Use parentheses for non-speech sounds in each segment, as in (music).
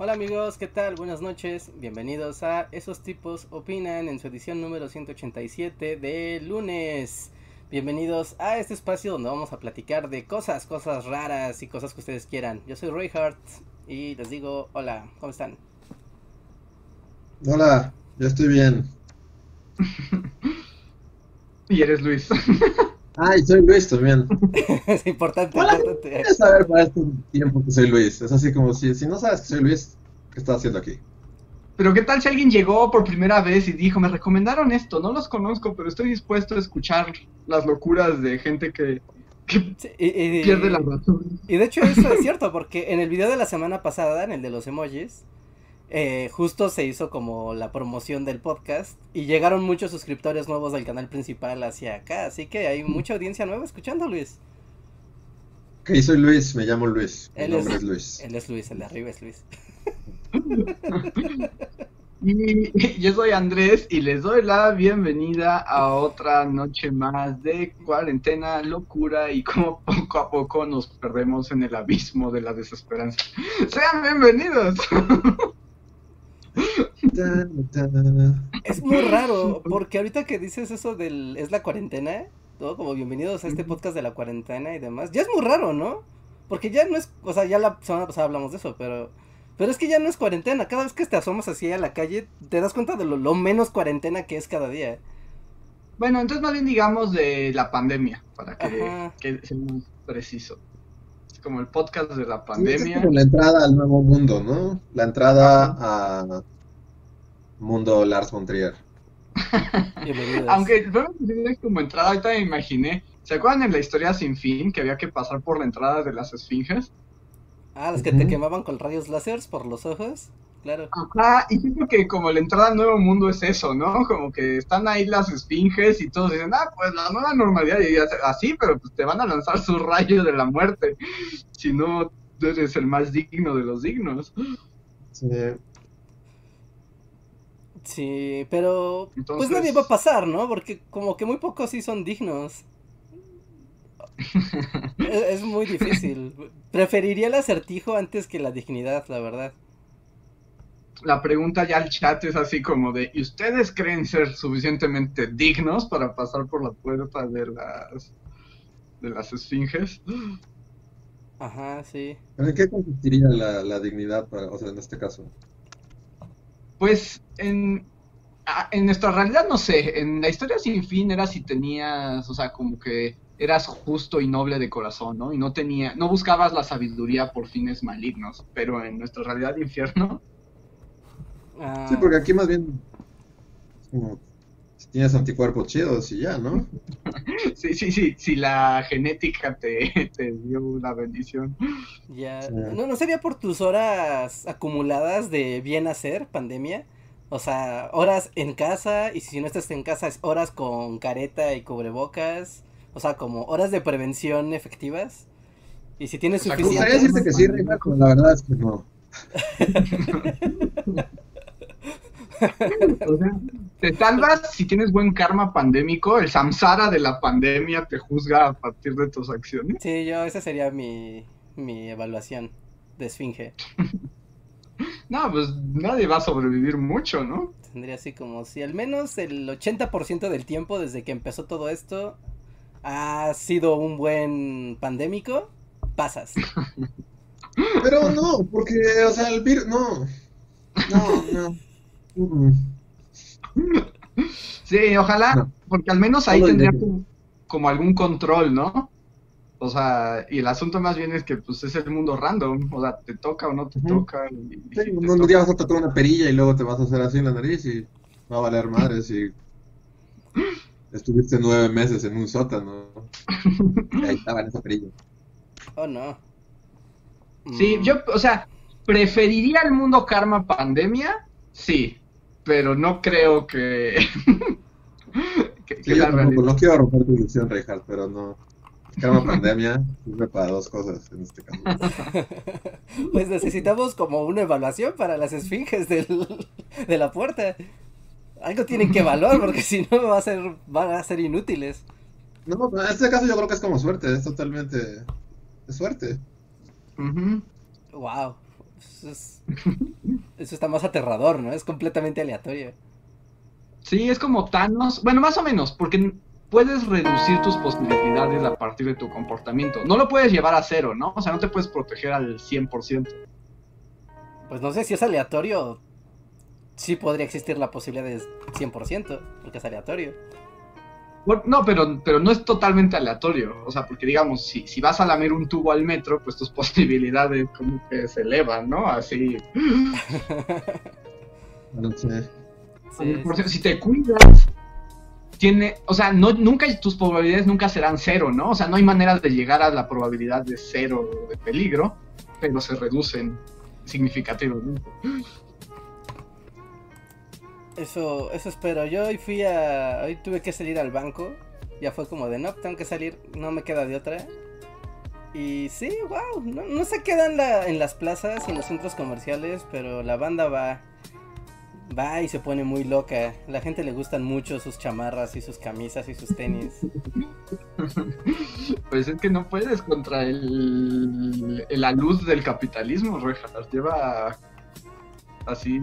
hola amigos, ¿qué tal? Buenas noches, bienvenidos a Esos tipos opinan en su edición número 187 de lunes. Bienvenidos a este espacio donde vamos a platicar de cosas, cosas raras y cosas que ustedes quieran. Yo soy Roy Hart y les digo hola, ¿cómo están? Hola, yo estoy bien. (laughs) y eres Luis. (laughs) Ay, soy Luis también. (laughs) es importante, Hola, importante. ¿Quieres saber para este tiempo que soy Luis? Es así como si, si no sabes que soy Luis, ¿qué estás haciendo aquí? Pero qué tal si alguien llegó por primera vez y dijo, me recomendaron esto, no los conozco, pero estoy dispuesto a escuchar las locuras de gente que, que Sí, y, y- pierde la razón. Y de hecho eso es cierto, porque en el video de la semana pasada, en el de los emojis, eh, justo se hizo como la promoción del podcast y llegaron muchos suscriptores nuevos del canal principal hacia acá, así que hay mucha audiencia nueva escuchando Luis. Ok, soy Luis, me llamo Luis. Mi Él nombre es- es Luis. Él es Luis, el de arriba es Luis. Y yo soy Andrés y les doy la bienvenida a otra noche más de cuarentena, locura y como poco a poco nos perdemos en el abismo de la desesperanza. Sean bienvenidos. Es muy raro, porque ahorita que dices eso del es la cuarentena, ¿no? Como bienvenidos a este podcast de la cuarentena y demás, ya es muy raro, ¿no? Porque ya no es, o sea, ya la semana pasada hablamos de eso, pero pero es que ya no es cuarentena, cada vez que te asomas así a la calle te das cuenta de lo, lo menos cuarentena que es cada día. Bueno, entonces más bien digamos de la pandemia, para que, que sea más preciso. Es como el podcast de la Sí, es pandemia. como la entrada al nuevo mundo, ¿no? La entrada a mundo Lars von Trier. Aunque tienes como entrada, ahorita me imaginé. ¿Se acuerdan en la historia sin fin que había que pasar por la entrada de las esfinges? Ah, los que te quemaban con rayos láseres por los ojos. Claro. Ajá, y siento que como la entrada al nuevo mundo es eso, ¿no? Como que están ahí las esfinges y todos dicen, ah, pues la nueva normalidad, y así, pero pues te van a lanzar su rayo de la muerte, si no eres el más digno de los dignos. Sí. Sí, pero pues nadie va a pasar, ¿no? Porque como que muy pocos sí son dignos. (laughs) es, es muy difícil. Preferiría el acertijo antes que la dignidad, la verdad. La pregunta ya al chat es así como de, ¿y ustedes creen ser suficientemente dignos para pasar por la puerta de las de las esfinges? Ajá, sí. ¿Pero en qué consistiría la, la dignidad, para, o sea, en este caso? Pues en, en nuestra realidad no sé, en la historia sin fin era si tenías, o sea, como que eras justo y noble de corazón, ¿no? Y no tenía, no buscabas la sabiduría por fines malignos, pero en nuestra realidad de infierno, Ah, Sí, porque aquí más bien como si tienes anticuerpos chidos y ya, ¿no? (laughs) sí, sí, sí, si la genética te, te dio una bendición. ya. Sí. No, no sería por tus horas acumuladas de bien hacer, pandemia. O sea, horas en casa, y si no estás en casa, es horas con careta y cubrebocas. O sea, como horas de prevención efectivas. Y si tienes O sea, Me como gustaría suficiente. decirte que sí, Reina, pero la verdad es que no. (laughs) O sea, te salvas si tienes buen karma pandémico, el samsara de la pandemia te juzga a partir de tus acciones. Sí, yo, esa sería mi, mi evaluación de esfinge. (laughs) No, pues nadie va a sobrevivir mucho, ¿no? Tendría así como si al menos el 80% del tiempo desde que empezó todo esto ha sido un buen pandémico, pasas. (laughs) Pero no, porque, o sea, el virus, no. No, no. Mm. Sí, ojalá, No. porque al menos ahí tendría como, como algún control, ¿no? O sea, y el asunto más bien es que pues es el mundo random, o sea, te toca o no te toca. y- y Sí, si un toca- día vas a tocar una perilla y luego te vas a hacer así en la nariz y va a valer madres (laughs) y estuviste nueve meses en un sótano. Y (laughs) ahí estaba en esa perilla. Oh no. Sí, Mm, yo, o sea, preferiría el mundo karma pandemia, sí, pero no creo que... (laughs) que, sí, yo no quiero romper tu ilusión, Reinhardt, pero no. Cada pandemia sirve para dos cosas en este caso. (laughs) pues necesitamos como una evaluación para las esfinges del, de la puerta. Algo tienen que evaluar porque si no va a ser, van a ser inútiles. No, en este caso yo creo que es como suerte, es totalmente es suerte. Wow. Eso, eso está más aterrador, ¿no? Es completamente aleatorio. Sí, es como Thanos. Bueno, más o menos, porque puedes reducir tus posibilidades a partir de tu comportamiento. No lo puedes llevar a cero, ¿no? O sea, no te puedes proteger al 100%. Pues no sé si es aleatorio. Sí podría existir la posibilidad de 100%, porque es aleatorio. no, pero, pero no es totalmente aleatorio. O sea, porque digamos, si, si vas a lamer un tubo al metro, pues tus (laughs) posibilidades como que se elevan, ¿no? Así. (laughs) no sé. Si te cuidas, tiene, o sea, no, nunca tus probabilidades nunca serán cero, ¿no? O sea, no hay manera de llegar a la probabilidad de cero de peligro, pero se reducen significativamente. Eso, eso espero. Yo hoy fui a, hoy tuve que salir al banco, ya fue como de no, tengo que salir, no me queda de otra. Y sí, wow, no, no se quedan en las plazas y en los centros comerciales, pero la banda va va y se pone muy loca. La gente le gustan mucho sus chamarras y sus camisas y sus tenis. (laughs) Pues es que no puedes contra el, la luz del capitalismo, Rejas. Lleva así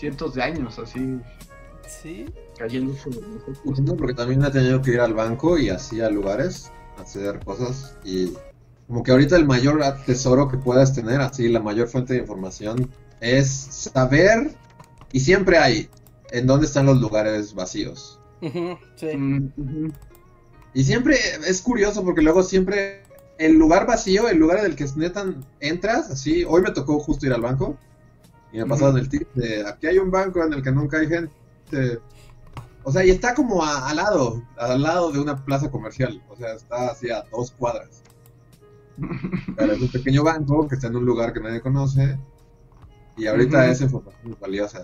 cientos de años, así. Sí. Cayendo. Porque también ha tenido que ir al banco y así a lugares, hacer cosas y como que ahorita el mayor tesoro que puedas tener, así la mayor fuente de información es saber y siempre hay en dónde están los lugares vacíos. sí. Mm, y siempre es curioso porque luego siempre el lugar vacío, el lugar en el que netan entras, así, hoy me tocó justo ir al banco y me pasaron el tip de aquí hay un banco en el que nunca hay gente. O sea, y está como al lado, al lado de una plaza comercial, o sea, está así a dos cuadras. Pero es un pequeño banco que está en un lugar que nadie conoce y ahorita es información valiosa.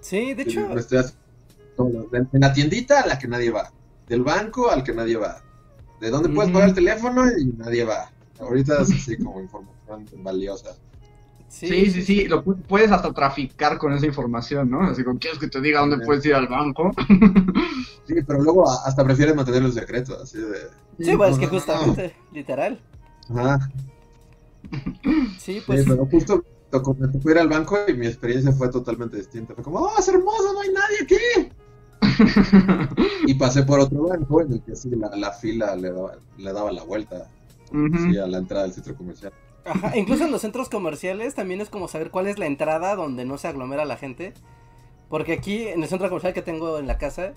Sí, de hecho. en la tiendita a la que nadie va. Del banco al que nadie va. De dónde puedes pagar el teléfono y nadie va. Ahorita es así como información valiosa. Sí, sí, sí, lo puedes hasta traficar con esa información, ¿no? Así como, ¿quieres que te diga dónde puedes ir al banco? (laughs) sí, pero luego hasta prefieres mantener el secreto, así de... Sí, pues es que justamente, literal. Ajá. Sí, pues... Sí, pero justo tocó, me tocó ir al banco y mi experiencia fue totalmente distinta. Fue como, ¡oh, es hermoso! ¡No hay nadie aquí! (laughs) y pasé por otro banco en el que sí, la, fila le daba, le daba la vuelta a la entrada del centro comercial. Ajá, incluso en los centros comerciales también es como saber cuál es la entrada donde no se aglomera la gente. Porque aquí en el centro comercial que tengo en la casa,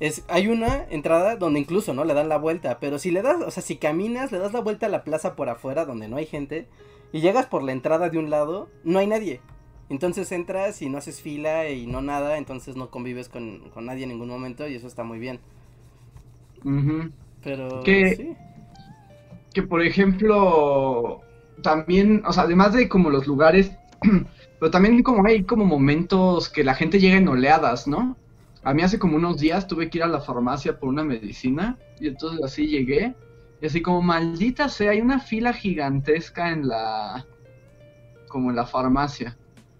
es, hay una entrada donde incluso, ¿no? Le dan la vuelta. Pero si le das, o sea, si caminas, le das la vuelta a la plaza por afuera donde no hay gente y llegas por la entrada de un lado, no hay nadie. Entonces entras y no haces fila y no nada, entonces no convives con, nadie en ningún momento y eso está muy bien. Pero... Que, que por ejemplo, también, o sea, además de como los lugares, (clears throat) pero también como hay como momentos que la gente llega en oleadas, ¿no? A mí hace como unos días tuve que ir a la farmacia por una medicina y entonces así llegué y así como, maldita sea, hay una fila gigantesca en la... como en la farmacia.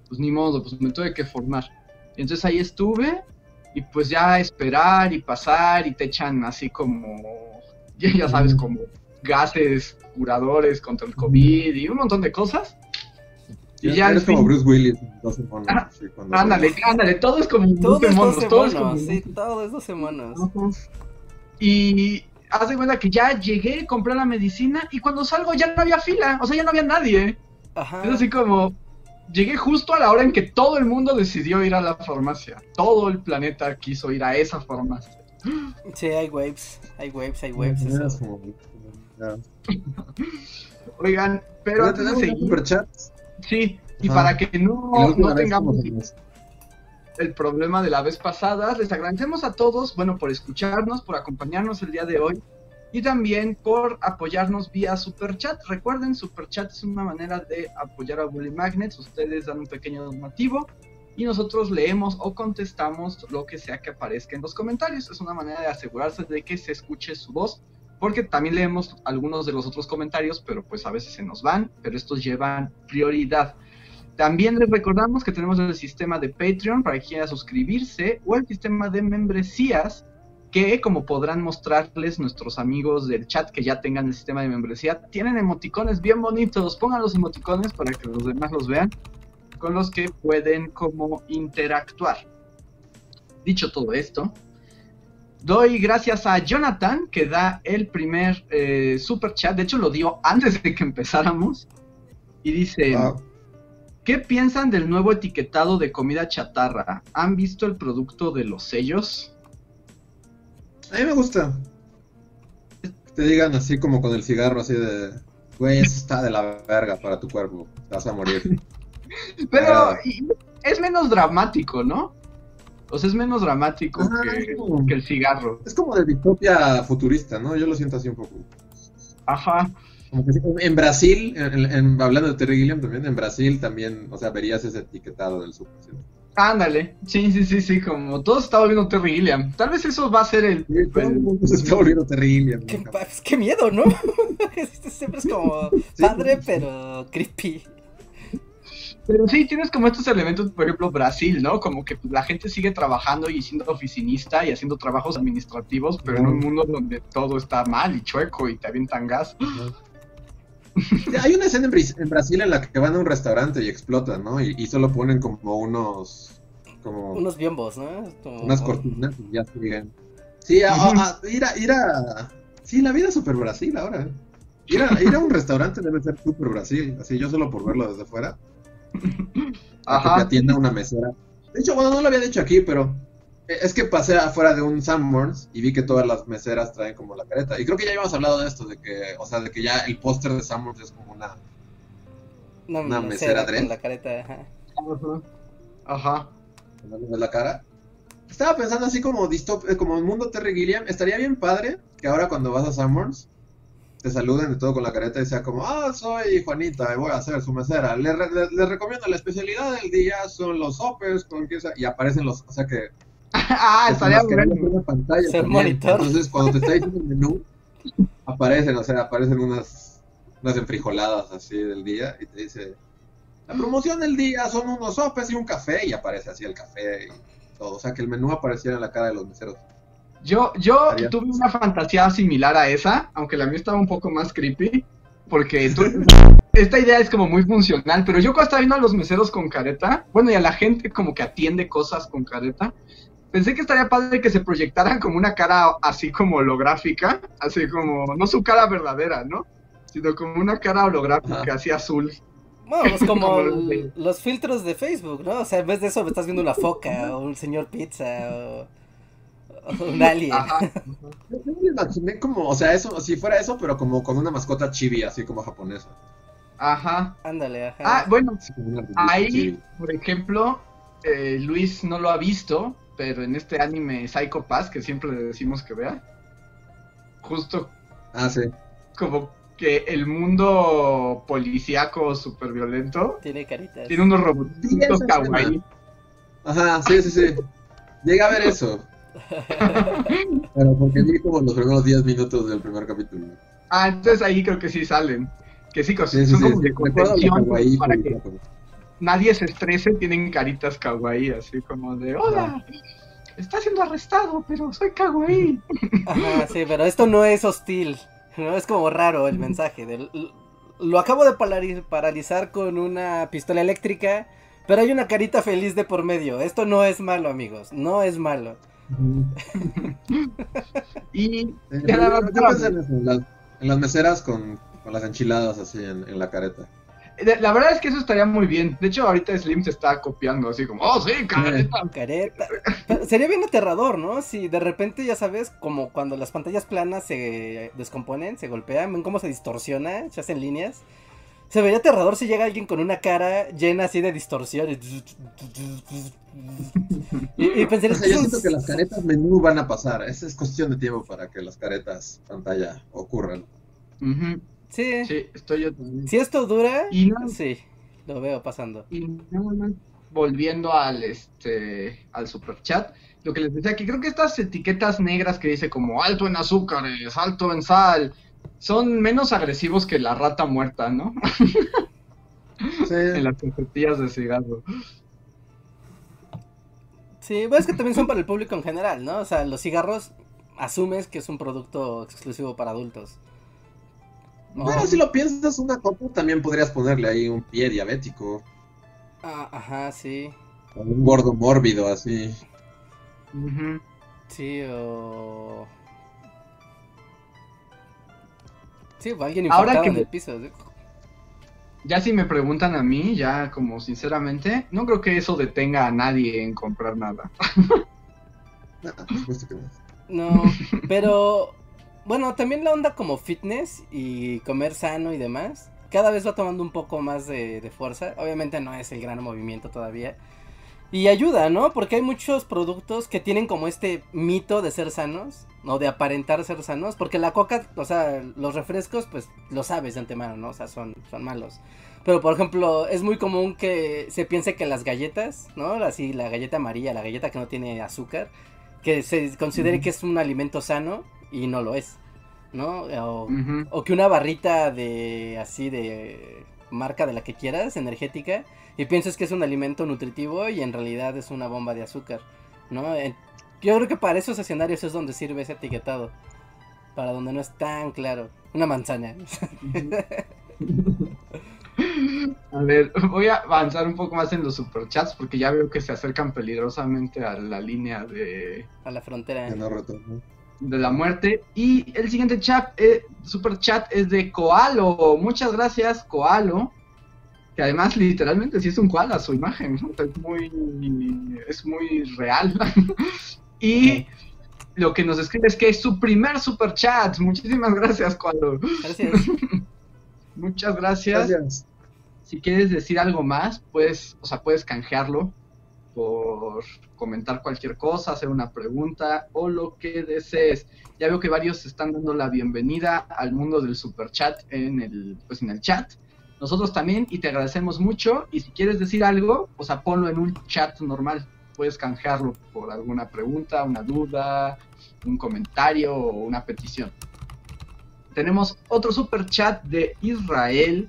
Pues ni modo, pues me tuve que formar. Y entonces ahí estuve y pues ya esperar y pasar y te echan así como, (laughs) ya, sabes, como gases curadores contra el COVID y un montón de cosas. Y ya, eres como Bruce Willis, 12 monos. Ah, ándale, ándale, todo es como 12 monos, todo es como... Sí, todo es 12 monos. Y haz de cuenta que ya llegué, compré la medicina y cuando salgo ya no había fila, o sea, ya no había nadie. Ajá. Es así como, llegué justo a la hora en que todo el mundo decidió ir a la farmacia. Todo el planeta quiso ir a esa farmacia. Sí, hay waves, hay waves, hay waves. Oigan, pero antes de Sí, y para que no, no tengamos el problema de la vez pasada. Les agradecemos a todos, bueno, por escucharnos, por acompañarnos el día de hoy y también por apoyarnos vía Super Chat. Recuerden, Super Chat es una manera de apoyar a Bully Magnets. Ustedes dan un pequeño donativo y nosotros leemos o contestamos lo que sea que aparezca en los comentarios. Es una manera de asegurarse de que se escuche su voz, porque también leemos algunos de los otros comentarios, pero pues a veces se nos van, pero estos llevan prioridad. También les recordamos que tenemos el sistema de Patreon para quien quiera suscribirse o el sistema de membresías que como podrán mostrarles nuestros amigos del chat que ya tengan el sistema de membresía, tienen emoticones bien bonitos. Pongan los emoticones para que los demás los vean con los que pueden como interactuar. Dicho todo esto, doy gracias a Jonathan que da el primer eh, super chat. De hecho, lo dio antes de que empezáramos. Y dice: ¿Qué piensan del nuevo etiquetado de comida chatarra? ¿Han visto el producto de los sellos? A mí me gusta. Te digan así como con el cigarro, así de. Güey, eso está de la verga para tu cuerpo. Te vas a morir. (laughs) Pero es menos dramático, ¿no? O sea, es menos dramático que, el cigarro. Es como de distopia futurista, ¿no? Yo lo siento así un poco. Ajá. Como que en Brasil, hablando de Terry Gilliam también, en Brasil también, o sea, verías ese etiquetado del super. Ándale, sí, sí, sí, sí, como todo se está volviendo Terry Gilliam. Tal vez eso va a ser el. se está volviendo Terry Gilliam. Qué, qué miedo, ¿no? (laughs) Este siempre es como padre, pero creepy. Pero sí, tienes como estos elementos, por ejemplo, Brasil, ¿no? Como que la gente sigue trabajando y siendo oficinista y haciendo trabajos administrativos, pero en un mundo donde todo está mal y chueco y te avientan gas. Hay una escena en, Brasil en la que van a un restaurante y explotan, ¿no? Y, solo ponen como unos... Como... Unos biombos, ¿no? Unas cortinas y ya siguen. Sí, a, ir, a, ir a... Sí, la vida es súper Brasil ahora. Ir a, ir a un restaurante debe ser súper Brasil, así yo solo por verlo desde fuera. Ajá. Que atienda una mesera. De hecho, bueno, no lo había dicho aquí, pero eh, es que pasé afuera de un Sanborns y vi que todas las meseras traen como la careta. Y creo que ya habíamos hablado de esto, de que, o sea, de que ya el póster de Sanborns es como una, una, mesera, con la careta, ajá. Ajá. la cara. Estaba pensando así como distop eh, como el mundo Terry Gilliam. Estaría bien padre que ahora cuando vas a Sanborns te saluden de todo con la careta y sea como, ah, soy Juanita y voy a hacer su mesera. Les recomiendo la especialidad del día, son los con que y aparecen los, o sea que... (laughs) ah, estaría bien. pantalla Entonces, cuando te está (laughs) diciendo el menú, aparecen, o sea, aparecen unas, unas enfrijoladas así del día y te dice, la promoción del día son unos sopes y un café y aparece así el café y todo. O sea, que el menú apareciera en la cara de los meseros. Yo, yo tuve una fantasía similar a esa, aunque la mía estaba un poco más creepy, porque (laughs) esta idea es como muy funcional, pero yo cuando estaba viendo a los meseros con careta, bueno, y a la gente como que atiende cosas con careta, pensé que estaría padre que se proyectaran como una cara así como holográfica, así como, no su cara verdadera, ¿no? Sino como una cara holográfica, así azul. Bueno, pues (laughs) como los filtros de Facebook, ¿no? O sea, en vez de eso me estás viendo una foca o un señor pizza o... (laughs) un alien. me imaginé como, o sea, eso, si fuera eso, pero como con una mascota chibi, así como japonesa. Ajá. Ándale, ajá. Ah, bueno, ahí, por ejemplo, eh, Luis no lo ha visto, pero en este anime Psycho Pass, que siempre le decimos que vea, justo. Ah, sí. Como que el mundo policíaco súper violento. Tiene caritas. Tiene unos robotitos kawaii. Ajá, sí, sí, sí. Llega a ver eso. Pero porque vi como los primeros 10 minutos del primer capítulo. Ah, entonces ahí creo que sí salen. Que sí, son como de contención para que nadie se estrese, tienen caritas kawaii, así como de, hola, está siendo arrestado, pero soy kawaii. Ajá, sí, pero esto no es hostil, no es como raro el mensaje. Del, lo acabo de paralizar con una pistola eléctrica, pero hay una carita feliz de por medio. Esto no es malo, amigos, no es malo (laughs) y en, las, meseras con, las enchiladas así en, la careta. La verdad es que eso estaría muy bien. De hecho, ahorita Slim se está copiando así como, oh, sí, careta. (laughs) careta. sería bien aterrador, ¿no? Si de repente, ya sabes, como cuando las pantallas planas se descomponen, se golpean, ven cómo se distorsiona, se hacen líneas. Se vería aterrador si llega alguien con una cara llena así de distorsión. Y, y pensé, yo siento que las caretas menú van a pasar. Esa es cuestión de tiempo para que las caretas pantalla ocurran. Sí. Sí, estoy yo Si esto dura, sí, lo veo pasando. Y volviendo al este al super chat, lo que les decía que creo que estas etiquetas negras que dice como alto en azúcares, alto en sal, son menos agresivos que la rata muerta, ¿no? (laughs) Sí. en las cajetillas de cigarro. Sí, pues es que también son para el público en general, ¿no? O sea, los cigarros asumes que es un producto exclusivo para adultos. ¿no? Bueno, si lo piensas, una copa también podrías ponerle ahí un pie diabético. Ah, ajá, sí. O un gordo mórbido, así. Ujú. Sí, o... Sí, o alguien Ahora que en me- el piso. ¿sí? Ya si me preguntan a mí, ya como sinceramente, no creo que eso detenga a nadie en comprar nada. (laughs) No, pero bueno, también la onda como fitness y comer sano y demás, cada vez va tomando un poco más de, de fuerza. Obviamente no es el gran movimiento todavía. Y ayuda, ¿no? Porque hay muchos productos que tienen como este mito de ser sanos, o de aparentar ser sanos, porque la coca, o sea, los refrescos, pues lo sabes de antemano, ¿no? O sea, son, son malos. Pero por ejemplo, es muy común que se piense que las galletas, ¿no? Así, la galleta amarilla, la galleta que no tiene azúcar, que se considere que es un alimento sano y no lo es, ¿no? O, que una barrita de así de marca de la que quieras, energética, y piensas que es un alimento nutritivo y en realidad es una bomba de azúcar, ¿no? Yo creo que para esos escenarios es donde sirve ese etiquetado, para donde no es tan claro. Una manzana. (laughs) A ver, voy a avanzar un poco más en los superchats porque ya veo que se acercan peligrosamente a la línea de, a la frontera. Que no retorno. De la muerte. Y el siguiente chat, eh, super chat es de Koalo. Muchas gracias, Koalo. Que además literalmente sí es un koala su imagen. ¿no? Es muy, es muy real. (laughs) y lo que nos escribe es que es su primer super chat. Muchísimas gracias, Koalo. Gracias. (laughs) Muchas gracias. Gracias. Si quieres decir algo más, puedes, o sea, puedes canjearlo por comentar cualquier cosa, hacer una pregunta o lo que desees. Ya veo que varios están dando la bienvenida al mundo del super chat en el, pues en el chat. Nosotros también y te agradecemos mucho. Y si quieres decir algo, o sea, ponlo en un chat normal. Puedes canjearlo por alguna pregunta, una duda, un comentario o una petición. Tenemos otro super chat de Israel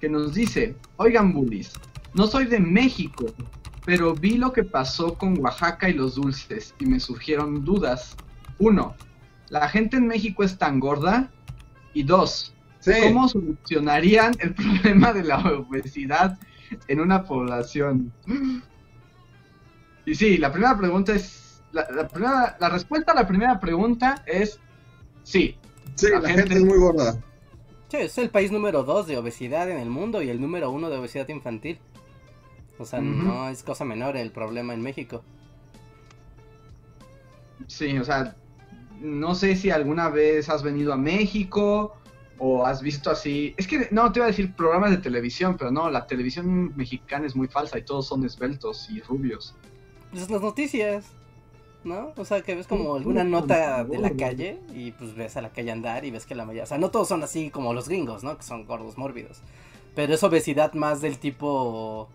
que nos dice, oigan bullies, no soy de México, pero vi lo que pasó con Oaxaca y los dulces y me surgieron dudas. Uno, ¿la gente en México es tan gorda? Y dos, Sí. ¿cómo solucionarían el (laughs) problema de la obesidad en una población? Y sí, la primera pregunta es, la, la primera, la respuesta a la primera pregunta es sí. Sí, la la, gente- gente... es muy gorda. Sí, es el país número 2 de obesidad en el mundo y el número uno de obesidad infantil. O sea, no es cosa menor el problema en México. Sí, o sea, no sé si alguna vez has venido a México o has visto así. Es que no te iba a decir programas de televisión, pero no, la televisión mexicana es muy falsa y todos son esbeltos y rubios. Pues las noticias, ¿no? O sea, que ves como alguna nota de la calle y pues ves a la calle andar y ves que la mayoría, o sea, no todos son así como los gringos, ¿no? Que son gordos mórbidos. Pero es obesidad más del tipo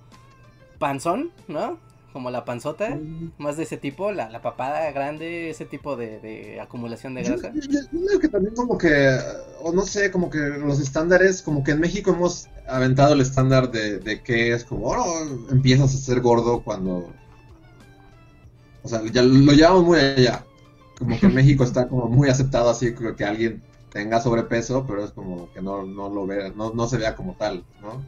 panzón, ¿no? Como la panzota, más de ese tipo, la, la papada grande, ese tipo de, de acumulación de grasa. yo- yo creo que también como que, o no sé, como que los estándares, como que en México hemos aventado el estándar de, de que es como, oh, empiezas a ser gordo cuando... O sea, ya lo llevamos muy allá. Como que en (laughs) México está como muy aceptado así que, que alguien tenga sobrepeso, pero es como que no, no lo vea, no, no se vea como tal, ¿no?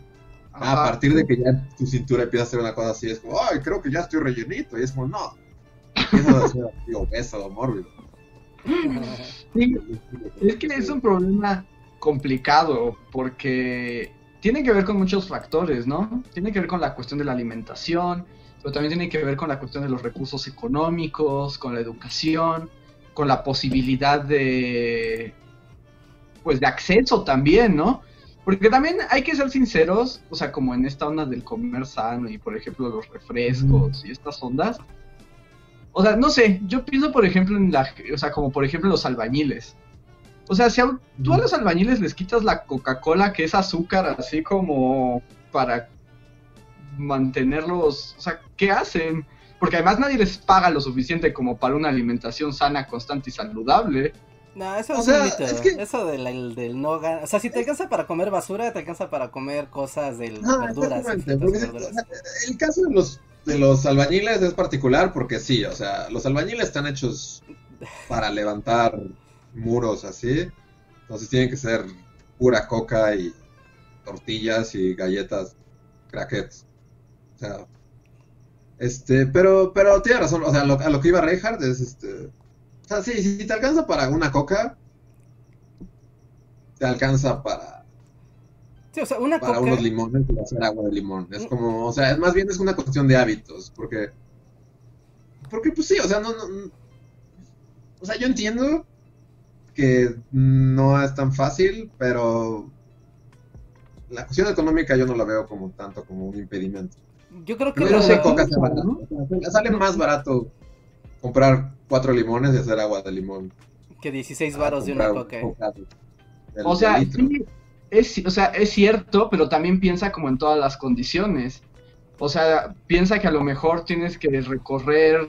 Ajá. a partir de que ya tu cintura empieza a ser una cosa así, es como, ay, creo que ya estoy rellenito. Y es como, no. Empieza a ser así, obeso o mórbido. Sí, es que es un problema complicado porque tiene que ver con muchos factores, ¿no? Tiene que ver con la cuestión de la alimentación, pero también tiene que ver con la cuestión de los recursos económicos, con la educación, con la posibilidad de pues de acceso también, ¿no? Porque también hay que ser sinceros, o sea, como en esta onda del comer sano y por ejemplo los refrescos y estas ondas. O sea, no sé, yo pienso por ejemplo en la, o sea, como por ejemplo los albañiles. O sea, si a, tú a los albañiles les quitas la Coca-Cola que es azúcar así como para mantenerlos, o sea, ¿qué hacen? Porque además nadie les paga lo suficiente como para una alimentación sana, constante y saludable. No, eso O es sea, un mito. es que- Eso del, el- del no gan- O sea, si te alcanza para comer basura, te alcanza para comer cosas de Ah, verduras. el caso de los, de los albañiles es particular porque sí, o sea, los albañiles están hechos para levantar muros así, entonces tienen que ser pura coca y tortillas y galletas, crackets. O sea, este, pero, pero tiene razón, o sea, lo- a lo que iba Reinhardt es este, sea, sí, si te alcanza para una coca, te alcanza para Sí, o sea, una para coca. unos limones y hacer agua de limón. Es como, o sea, más bien es una cuestión de hábitos, porque, porque pues sí, o sea, no, no, o sea, yo entiendo que no es tan fácil, pero la cuestión económica yo no la veo como tanto como un impedimento. Yo creo que. Pero que coca ¿no? sale más barato comprar cuatro limones y hacer agua de limón. que 16 a varos de una coca. ¿eh? O sea, sí, es, o sea, es cierto, pero también piensa como en todas las condiciones. O sea, piensa que a lo mejor tienes que recorrer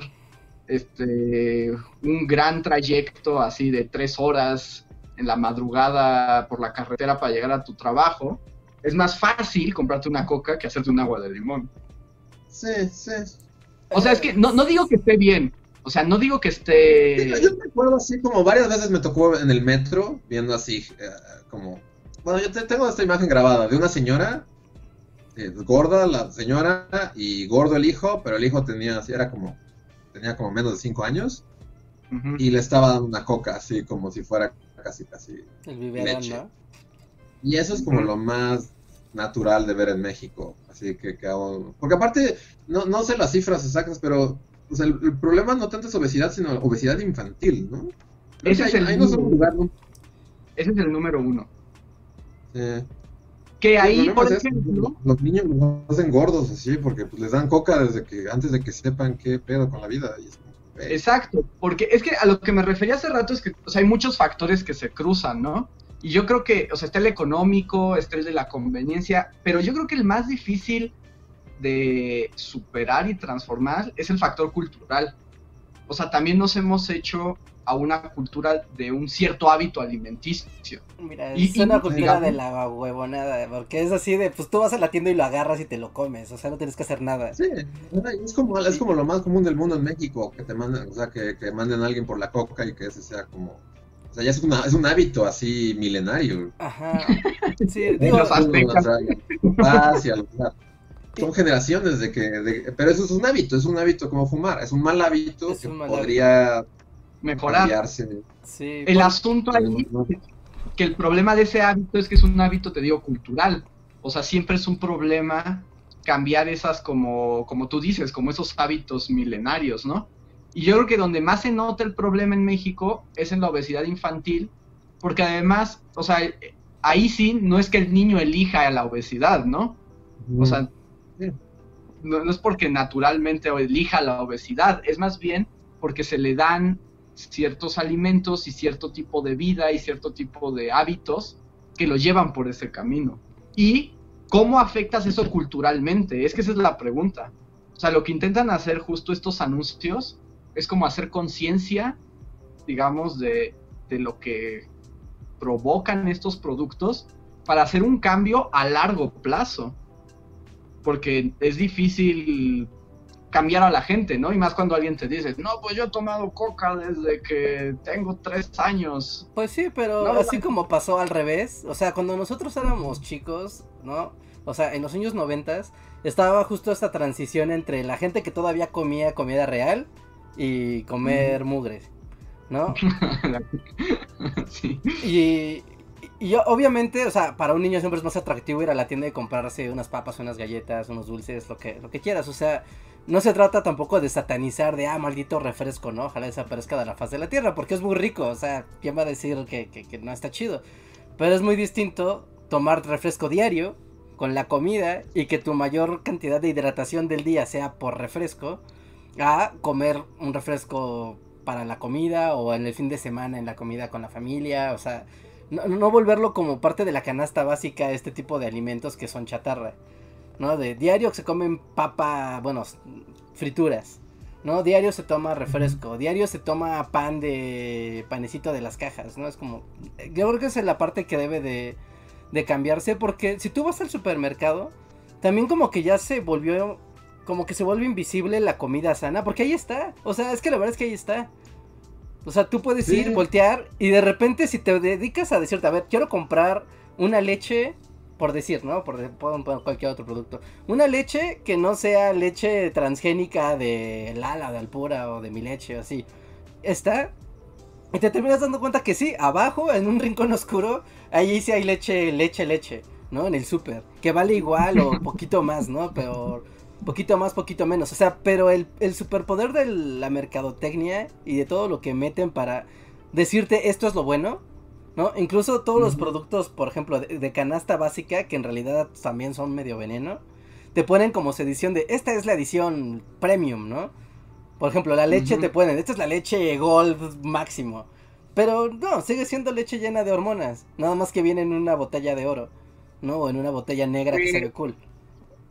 este un gran trayecto así de tres horas en la madrugada por la carretera para llegar a tu trabajo. Es más fácil comprarte una coca que hacerte un agua de limón. Sí, sí. O sea, es que no, no digo que esté bien. O sea, no digo que esté... Sí, Yo me acuerdo así como varias veces me tocó en el metro viendo así eh, como bueno yo te- tengo esta imagen grabada de una señora eh, gorda la señora y gordo el hijo pero el hijo tenía así era como tenía como menos de 5 años y le estaba dando una coca así como si fuera casi casi El biberón, Leche. ¿no? y eso es como lo más natural de ver en México así que, que hago- porque aparte no, no sé las cifras exactas pero o sea, el, el problema no tanto es obesidad sino obesidad infantil ¿no? Creo Ese es el somos lugar, ¿no? Ese es el número uno. Eh, Que ahí, por es ejemplo... los niños los hacen gordos así porque pues, les dan coca desde que antes de que sepan qué pedo con la vida. y es "Ey". Exacto, porque es que a lo que me refería hace rato es que o sea, hay muchos factores que se cruzan, ¿no? Y yo creo que, o sea, está el económico, está el de la conveniencia, pero yo creo que el más difícil de superar y transformar es el factor cultural. O sea, también nos hemos hecho a una cultura de un cierto hábito alimenticio. Mira, Y- es una y- cultura digamos- de la huevonada, porque es así de, pues tú vas a la tienda y lo agarras y te lo comes, o sea, no tienes que hacer nada. Sí, es como, es como lo más común del mundo en México, que te mandan, o sea, que, que manden a alguien por la coca y que ese sea como... O sea, ya es, una, es un hábito así milenario. Ajá. (laughs) Sí, digo, aztecas. Los- son generaciones de que... de- pero eso es un hábito, es un hábito como fumar. Es un mal hábito Es que mal podría Mejorar. cambiarse. sí. El por- asunto ahí que el problema de ese hábito es que es un hábito, te digo, cultural. O sea, siempre es un problema cambiar esas como, como tú dices, como esos hábitos milenarios, ¿no? Y yo creo que donde más se nota el problema en México es en la obesidad infantil, porque además, o sea, ahí sí no es que el niño elija la obesidad, ¿no? O sea. No, es porque naturalmente elija la obesidad, es más bien porque se le dan ciertos alimentos y cierto tipo de vida y cierto tipo de hábitos que lo llevan por ese camino. ¿Y cómo afectas eso culturalmente? Es que esa es la pregunta. O sea, lo que intentan hacer justo estos anuncios es como hacer conciencia, digamos, de, de lo que provocan estos productos para hacer un cambio a largo plazo. Porque es difícil cambiar a la gente, ¿no? Y más cuando alguien te dice, no, pues yo he tomado coca desde que tengo tres años. Pues sí, pero No, así no. como pasó al revés, o sea, cuando nosotros éramos chicos, ¿no? O sea, en los años noventas estaba justo esta transición entre la gente que todavía comía comida real y comer mugres, ¿no? (laughs) sí. Y, y yo, obviamente, o sea, para un niño siempre es más atractivo ir a la tienda y comprarse unas papas, unas galletas, unos dulces, lo que, lo que quieras. O sea, no se trata tampoco de satanizar de, ah, maldito refresco, ¿no? Ojalá desaparezca de la faz de la tierra, porque es muy rico. O sea, ¿quién va a decir que, que, que no está chido? Pero es muy distinto tomar refresco diario con la comida y que tu mayor cantidad de hidratación del día sea por refresco a comer un refresco para la comida o en el fin de semana en la comida con la familia, o sea, no, no volverlo como parte de la canasta básica este tipo de alimentos que son chatarra. ¿no? De diario se comen papa, bueno, frituras, ¿no? Diario se toma refresco, diario se toma pan de panecito de las cajas, ¿no? Es como, yo creo que esa es la parte que debe de, de cambiarse porque si tú vas al supermercado, también como que ya se volvió, como que se vuelve invisible la comida sana, porque ahí está, o sea, es que la verdad es que ahí está. O sea, tú puedes ir, voltear y de repente si te dedicas a decirte, a ver, quiero comprar una leche, por decir, ¿no? Por, por cualquier otro producto. Una leche que no sea leche transgénica de Lala, de Alpura o de mi leche o así. Está. Y te terminas dando cuenta que sí, abajo, en un rincón oscuro, ahí sí hay leche, leche, leche, ¿no? En el súper. Que vale igual o (laughs) poquito más, ¿no? Pero poquito más, poquito menos. O sea, pero el, el superpoder de la mercadotecnia y de todo lo que meten para decirte esto es lo bueno, ¿no? Incluso todos los productos, por ejemplo, de, canasta básica, que en realidad también son medio veneno, te ponen como edición de, esta es la edición premium, ¿no? Por ejemplo, la leche te ponen, esta es la leche gold máximo. Pero no, sigue siendo leche llena de hormonas, nada más que viene en una botella de oro, ¿no? O en una botella negra que se ve cool.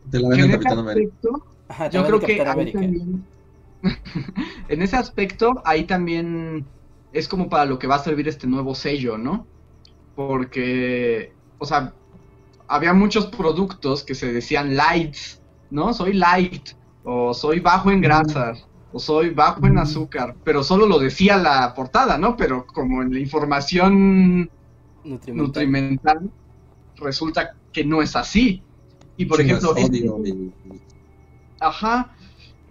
Te la venden Capitán América. yo creo que también, (laughs) en ese aspecto, ahí también es como para lo que va a servir este nuevo sello, ¿no? Porque, o sea, había muchos productos que se decían lights, ¿no? Soy light, o soy bajo en grasas, o soy bajo en azúcar, pero solo lo decía la portada, ¿no? Pero como en la información nutrimental resulta que no es así. Y por ejemplo, ajá.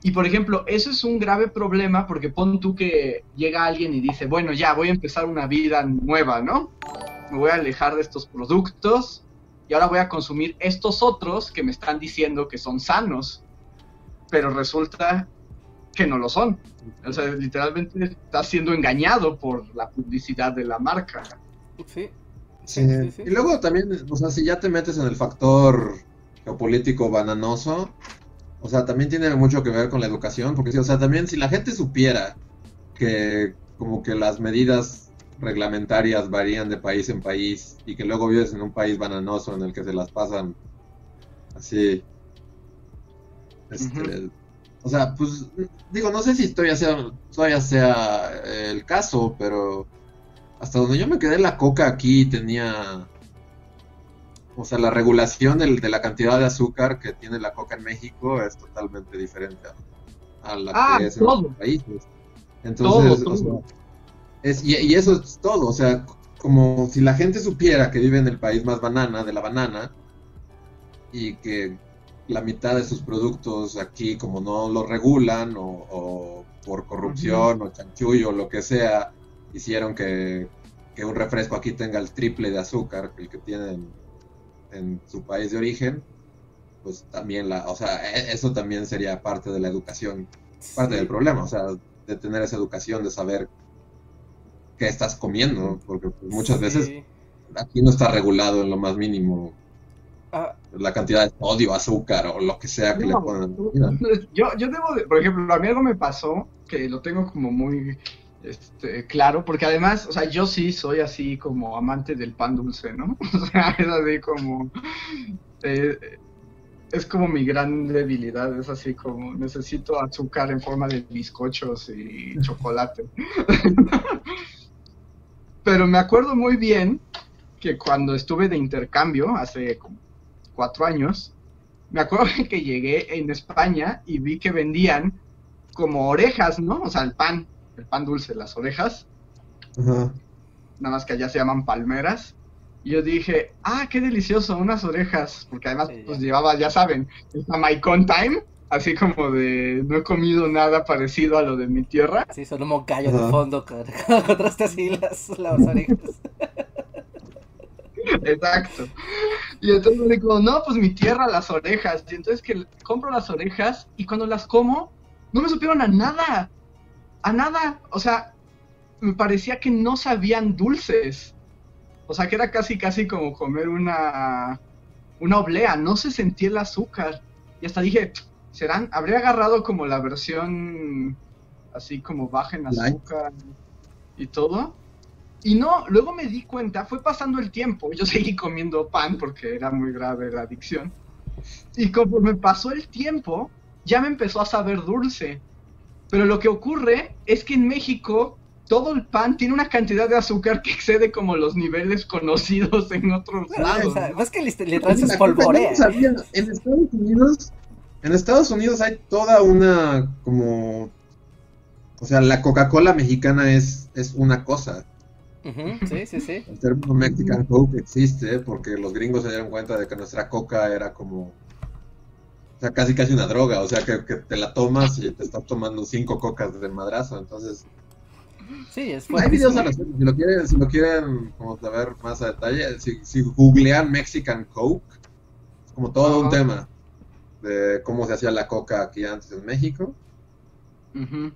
Y por ejemplo, eso es un grave problema porque pon tú que llega alguien y dice, bueno, ya voy a empezar una vida nueva, ¿no? Me voy a alejar de estos productos y ahora voy a consumir estos otros que me están diciendo que son sanos, pero resulta que no lo son. O sea, literalmente está siendo engañado por la publicidad de la marca. Sí. Sí, Y luego también, o sea, si ya te metes en el factor geopolítico bananoso, o sea, también tiene mucho que ver con la educación, porque o sea, también si la gente supiera que como que las medidas reglamentarias varían de país en país y que luego vives en un país bananoso en el que se las pasan así. Este, o sea, pues digo, no sé si todavía sea, todavía sea el caso, pero hasta donde yo me quedé la coca aquí tenía o sea, la regulación de la cantidad de azúcar que tiene la coca en México es totalmente diferente a, la que ah, es en otros países. Entonces, es, y, eso es todo. O sea, como si la gente supiera que vive en el país más banana, de la banana, y que la mitad de sus productos aquí, como no lo regulan, o, por corrupción, o chanchullo, o lo que sea, hicieron que, que un refresco aquí tenga el triple de azúcar que el que tienen en su país de origen, pues también la, o sea, e, eso también sería parte de la educación, parte del problema, o sea, de tener esa educación, de saber qué estás comiendo, porque pues, muchas veces aquí no está regulado en lo más mínimo ah. la cantidad de odio, azúcar o lo que sea que le pongan. Yo, yo debo, de, por ejemplo, a mí algo me pasó que lo tengo como muy este, claro, porque además, o sea, yo sí soy así como amante del pan dulce, ¿no? (laughs) O sea, es así como... Eh, es como mi gran debilidad, es así como necesito azúcar en forma de bizcochos y (laughs) chocolate. (laughs) Pero me acuerdo muy bien que cuando estuve de intercambio hace como cuatro años, me acuerdo que llegué en España y vi que vendían como orejas, ¿no? O sea, el pan el pan dulce, las orejas. Nada más que allá se llaman palmeras. Y yo dije, ah, qué delicioso, unas orejas. Porque además, pues llevaba, ya saben, el Con Time. Así como de, no he comido nada parecido a lo de mi tierra. Sí, son un de fondo, contraste (laughs) así las, las orejas. (laughs) Exacto. Y entonces me digo, no, pues mi tierra, las orejas. Y entonces que compro las orejas y cuando las como, no me supieron a nada a nada, o sea, me parecía que no sabían dulces. O sea, que era casi, casi como comer una, una oblea, no se sentía el azúcar. Y hasta dije, serán, habría agarrado como la versión así como baja en azúcar y todo. Y no, luego me di cuenta, fue pasando el tiempo, yo seguí comiendo pan porque era muy grave la adicción. Y conforme pasó el tiempo, ya me empezó a saber dulce. Pero lo que ocurre es que en México todo el pan tiene una cantidad de azúcar que excede como los niveles conocidos en otros Ah, lados. o sea, ¿no? ves que literal se espolvorea. En Estados Unidos, en Estados Unidos hay toda una como, o sea, la Coca-Cola mexicana es es una cosa. Sí, sí, sí. El término Mexican Coke existe porque los gringos se dieron cuenta de que nuestra coca era como, o sea, casi casi una droga, o sea, que, que te la tomas y te estás tomando cinco cocas de madrazo, entonces Sí, es hay videos respecto, si lo quieren, si lo quieren como saber más a detalle, si, si googlean Mexican Coke, es como todo un tema de cómo se hacía la coca aquí antes en México. Ujú.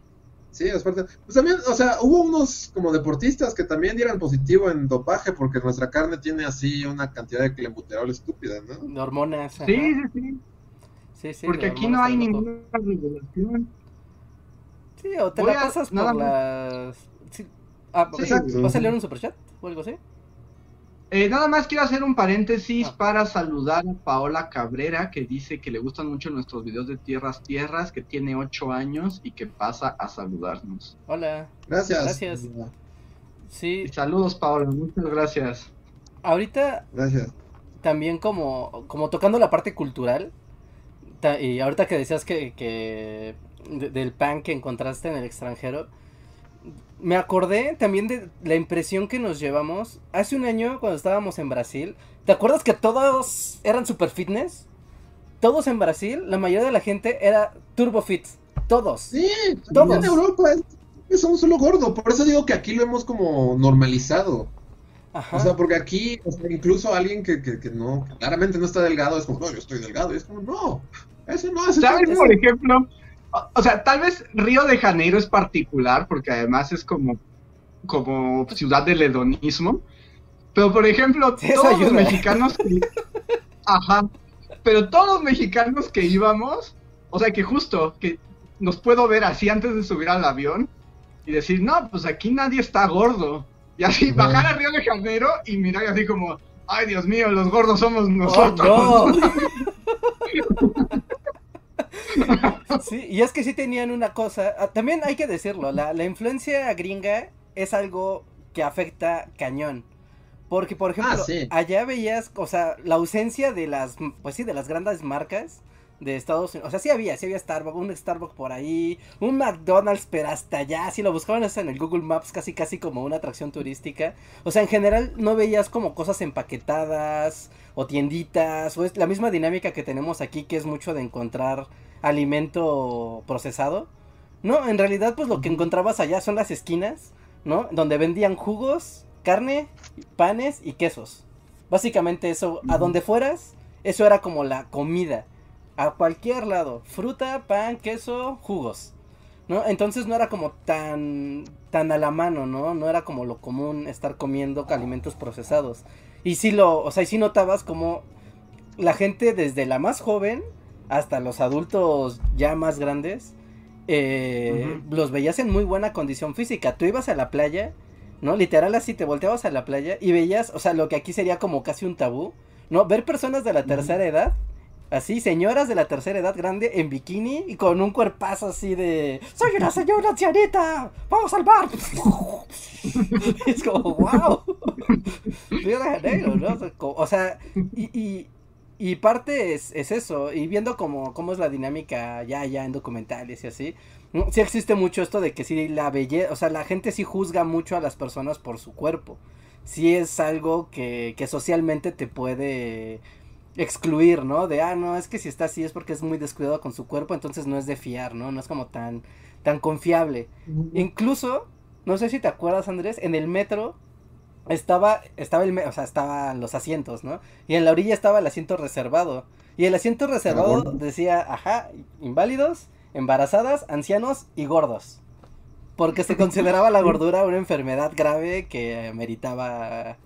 Sí, es parte. Pues también, o sea, hubo unos como deportistas que también dieron positivo en dopaje porque nuestra carne tiene así una cantidad de clenbuterol estúpida, ¿no? De hormonas. Sí, sí, sí. Sí, sí, Porque aquí no hay ninguna regulación. Sí, o te Voy la a- pasas nada por más. las. Sí. Ah, Sí, exacto. exacto. ¿Vas a leer un superchat o algo así? Eh, nada más quiero hacer un paréntesis Ah. para saludar a Paola Cabrera, que dice que le gustan mucho nuestros videos de Tierras Tierras, que tiene 8 años y que pasa a saludarnos. Hola. Gracias. Gracias. Sí, Y saludos, Paola, muchas gracias. ahorita Gracias. también como, como tocando la parte cultural, y ahorita que decías que, que de- del pan que encontraste en el extranjero, me acordé también de la impresión que nos llevamos hace un año cuando estábamos en Brasil. ¿Te acuerdas que todos eran super fitness? Todos en Brasil, la mayoría de la gente era turbo fit. Todos. Sí, Todos. en Europa es, es un solo gordo, por eso digo que aquí lo hemos como normalizado. Ajá. O sea, porque aquí, o sea, incluso alguien que, que, que no, que claramente no está delgado, es como, no, yo estoy delgado, y es como, no, eso no hace ¿Sabes, falta. por ejemplo? O, o sea, tal vez Río de Janeiro es particular, porque además es como, como ciudad del hedonismo. Pero, por ejemplo, Sí, eso todos los ayuda. mexicanos que... (laughs) Ajá. Pero todos los mexicanos que íbamos, o sea, que justo, que nos puedo ver así antes de subir al avión y decir, no, pues aquí nadie está gordo. Y así bajar a Río de Janeiro y mirar así como, ay Dios mío, los gordos somos ¡Oh, nosotros. no! (laughs) Sí, y es que sí tenían una cosa, ah, también hay que decirlo, la, la influencia gringa es algo que afecta cañón. Porque, por ejemplo, Ah, sí. allá veías, o sea, la ausencia de las, pues sí, de las grandes marcas de Estados Unidos. O sea, sí había, sí había Starbucks, un Starbucks por ahí, un McDonald's, pero hasta allá, si lo buscaban hasta en el Google Maps, casi casi como una atracción turística. O sea, en general no veías como cosas empaquetadas o tienditas, o es la misma dinámica que tenemos aquí, que es mucho de encontrar alimento procesado. No, en realidad pues lo que encontrabas allá son las esquinas, ¿no? Donde vendían jugos, carne, panes y quesos. Básicamente eso, a donde fueras, eso era como la comida. A cualquier lado, fruta, pan, queso, jugos. ¿No? Entonces no era como tan tan a la mano, ¿no? No era como lo común estar comiendo alimentos procesados. Y sí lo, o sea, y sí notabas como la gente desde la más joven hasta los adultos ya más grandes, eh, los veías en muy buena condición física. Tú ibas a la playa, ¿no? Literal así, te volteabas a la playa y veías, o sea, lo que aquí sería como casi un tabú, ¿no? Ver personas de la tercera edad, así, señoras de la tercera edad grande en bikini y con un cuerpazo así de, soy una señora ancianita, vamos al bar. (laughs) es como, wow. Río de Janeiro, ¿no? O sea, y, y, parte es, es eso, y viendo cómo, cómo es la dinámica ya, ya en documentales y así, sí existe mucho esto de que sí la belleza, o sea, la gente sí juzga mucho a las personas por su cuerpo. Sí es algo que, que socialmente te puede excluir, ¿no? De, ah, no, es que si está así es porque es muy descuidado con su cuerpo, entonces no es de fiar, ¿no? No es como tan, tan confiable. Incluso, no sé si te acuerdas, Andrés, en el metro estaba, estaba el, o sea, estaban los asientos, ¿no? Y en la orilla estaba el asiento reservado. Y el asiento reservado decía, ajá, inválidos, embarazadas, ancianos y gordos. Porque se consideraba la gordura una enfermedad grave que ameritaba,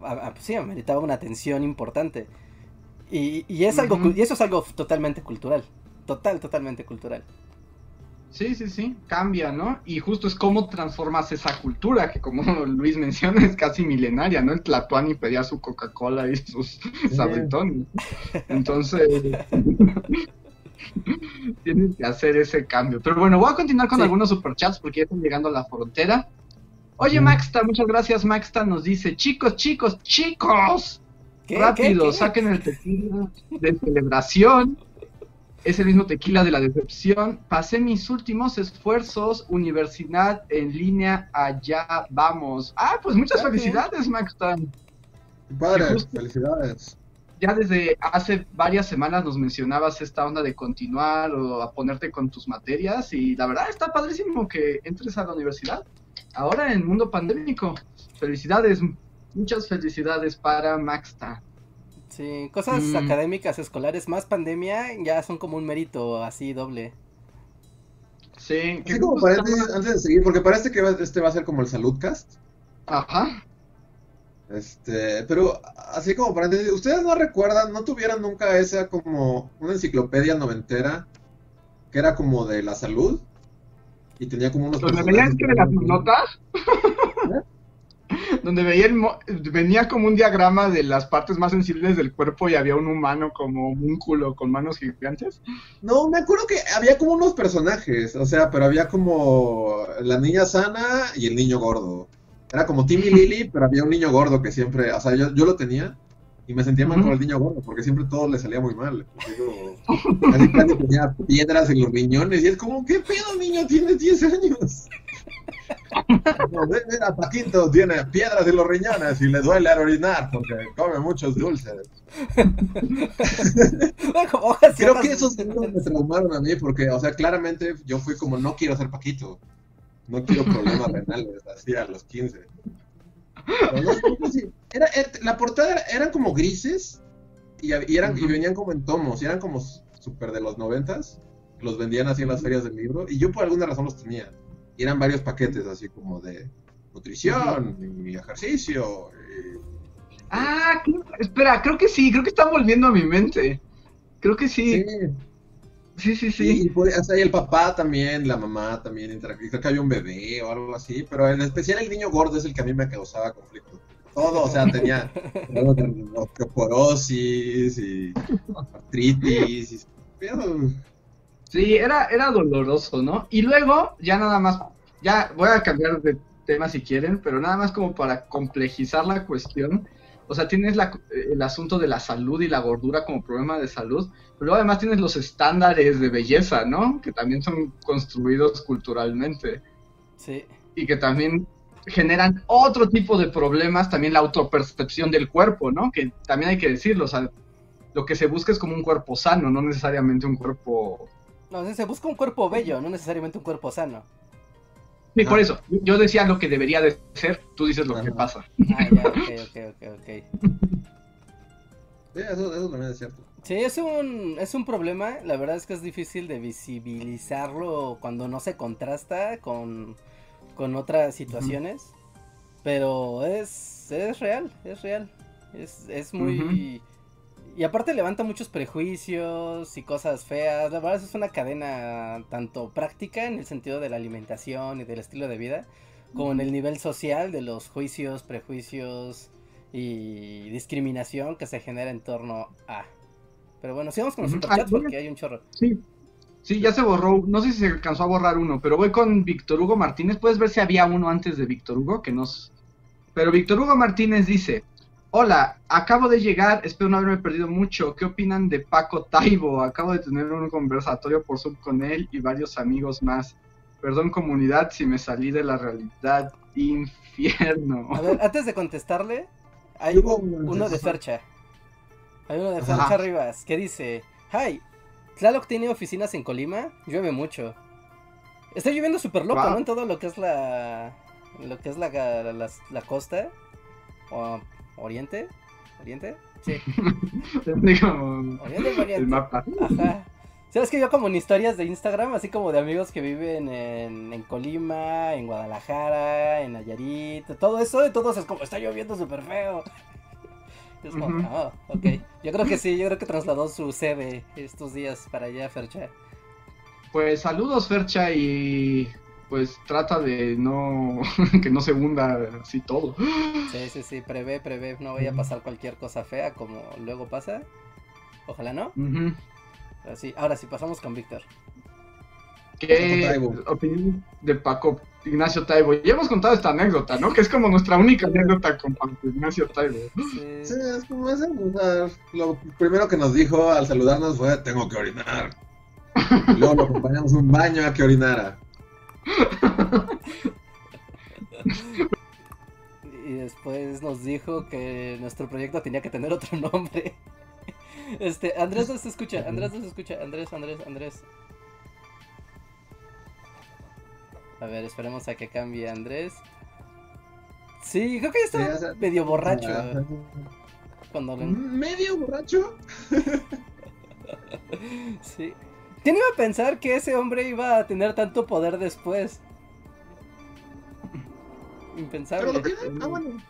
a- a- sí, ameritaba una atención importante. Y, y es algo, cu- y eso es algo totalmente cultural. Total, totalmente cultural. Sí, sí, sí, cambia, ¿no? Y justo es cómo transformas esa cultura, que como (laughs) Luis menciona, es casi milenaria, ¿no? El Tlatuani pedía su Coca-Cola y sus sabritones. Entonces, (laughs) tienes que hacer ese cambio. Pero bueno, voy a continuar con Sí. algunos superchats porque ya están llegando a la frontera. Oye. Maxta, muchas gracias, Maxta nos dice, chicos, chicos, chicos, ¿Qué? rápido, ¿Qué? ¿Qué? saquen el tequila de celebración. Es el mismo tequila de la decepción. Pasé mis últimos esfuerzos, universidad en línea, allá vamos. Ah, pues muchas felicidades, Maxtan. Padre, Sí, justo. felicidades. Ya desde hace varias semanas nos mencionabas esta onda de continuar o a ponerte con tus materias y la verdad está padrísimo que entres a la universidad. Ahora en mundo pandémico. Felicidades, muchas felicidades para Maxta. Sí, cosas Mm. académicas, escolares, más pandemia, ya son como un mérito así doble. Sí, que Así como estaba- antes de seguir, porque parece que va- este va a ser como el Saludcast. Ajá. Este, pero así como paréntesis, ¿ustedes no recuerdan, no tuvieran nunca esa como una enciclopedia noventera que era como de la salud? Y tenía como unos que de las notas, donde veía el mo- venía como un diagrama de las partes más sensibles del cuerpo y había un humano como múnculo con manos gigantes. No, me acuerdo que había como unos personajes, o sea, pero había como la niña sana y el niño gordo. Era como Timmy (laughs) Lily, pero había un niño gordo que siempre, o sea, yo, yo lo tenía y me sentía mal Ujú. por el niño gordo, porque siempre todo le salía muy mal. Digo, casi casi tenía piedras en los riñones y es como, ¿qué pedo, niño? Tienes 10 años. No, mira, Paquito tiene piedras en los riñones y le duele al orinar porque come muchos dulces. (laughs) Como Creo que esos libros me traumaron a mí porque, o sea, claramente yo fui como, no quiero ser Paquito. No quiero problemas renales, así a los 15. Pero no, no, no, sí. Era, era- la portada era- eran como grises y, eran, y venían como en tomos, y eran como súper de los noventas. Los vendían así en las ferias del libro y yo por alguna razón los tenía. Y eran varios paquetes así como de nutrición y ejercicio. y- Ah, espera, creo que sí, creo que está volviendo a mi mente. Creo que sí, sí, sí, sí, y sea, y el papá también, la mamá también interactúa. Creo que había un bebé o algo así, pero en especial el niño gordo es el que a mí me causaba conflicto. Todo, o sea, tenía osteoporosis y artritis. Y, Sí, era, era doloroso, ¿no? Y luego, ya nada más, ya voy a cambiar de tema si quieren, pero nada más como para complejizar la cuestión. O sea, tienes la- el asunto de la salud y la gordura como problema de salud, pero luego además tienes los estándares de belleza, ¿no? Que también son construidos culturalmente Sí. y que también generan otro tipo de problemas, también la autopercepción del cuerpo, ¿no? Que también hay que decirlo, o sea, lo que se busca es como un cuerpo sano, no necesariamente un cuerpo No, se busca un cuerpo bello, no necesariamente un cuerpo sano. Sí, por eso. Yo decía lo que debería de ser, tú dices lo que pasa. Ah, ya, ok, ok, ok, ok. sí, eso, eso también es cierto. Sí, es un, es un problema, la verdad es que es difícil de visibilizarlo cuando no se contrasta con, con otras situaciones, pero es, es real, es real, es, es muy... Y aparte levanta muchos prejuicios y cosas feas, la verdad es una cadena tanto práctica en el sentido de la alimentación y del estilo de vida, como en el nivel social de los juicios, prejuicios y discriminación que se genera en torno a... Pero bueno, sigamos con los superchats Ah, a- porque hay un chorro. Sí. Sí, ya se borró. No sé si se alcanzó a borrar uno, pero voy con Víctor Hugo Martínez. Puedes ver si había uno antes de Víctor Hugo, que nos. Pero Víctor Hugo Martínez dice: Hola, acabo de llegar, espero no haberme perdido mucho. ¿Qué opinan de Paco Taibo? Acabo de tener un conversatorio por Zoom con él y varios amigos más. Perdón, comunidad, si me salí de la realidad. Infierno. A ver, antes de contestarle, hay uno un- de Fercha. Hay uno de Ajá. Fercha Rivas que dice, Hi, Tlaloc tiene oficinas en Colima, llueve mucho. Está lloviendo súper loco, Wow. ¿no? En todo lo que es la... Lo que es la, la, la- la costa. Oriente. ¿Oriente? Sí. (laughs) Digo, Oriente oriente. el mapa. Ajá. ¿Sabes que yo como en historias de Instagram, así como de amigos que viven en, en Colima, en Guadalajara, en Nayarit, todo eso, de todos es como, está lloviendo súper feo. (laughs) Es como, ah, ok. Yo creo que sí, yo creo que trasladó su sede estos días para allá, Fercha. Pues saludos, Fercha, y pues trata de no (laughs) que no se hunda así todo. Sí, sí, sí, prevé, prevé, no vaya a pasar cualquier cosa fea como luego pasa. Ojalá no. Así, ahora sí, pasamos con Víctor. ¿Qué opinión de Paco Ignacio Taibo? Ya hemos contado esta anécdota, ¿no? Que es como nuestra única anécdota con Paco Ignacio Taibo. Sí, Sí, es como ese, o sea, lo primero que nos dijo al saludarnos fue, tengo que orinar. Y luego lo acompañamos a un baño a que orinara. Y después nos dijo que nuestro proyecto tenía que tener otro nombre. Este, Andrés no se escucha, Andrés no se escucha, Andrés, Andrés, Andrés. A ver, esperemos a que cambie Andrés. Sí, creo que ya está medio borracho cuando le... ¿Medio borracho? (laughs) Sí. ¿Quién iba a pensar que ese hombre iba a tener tanto poder después? Pero Impensable. lo tiene, ah, bueno.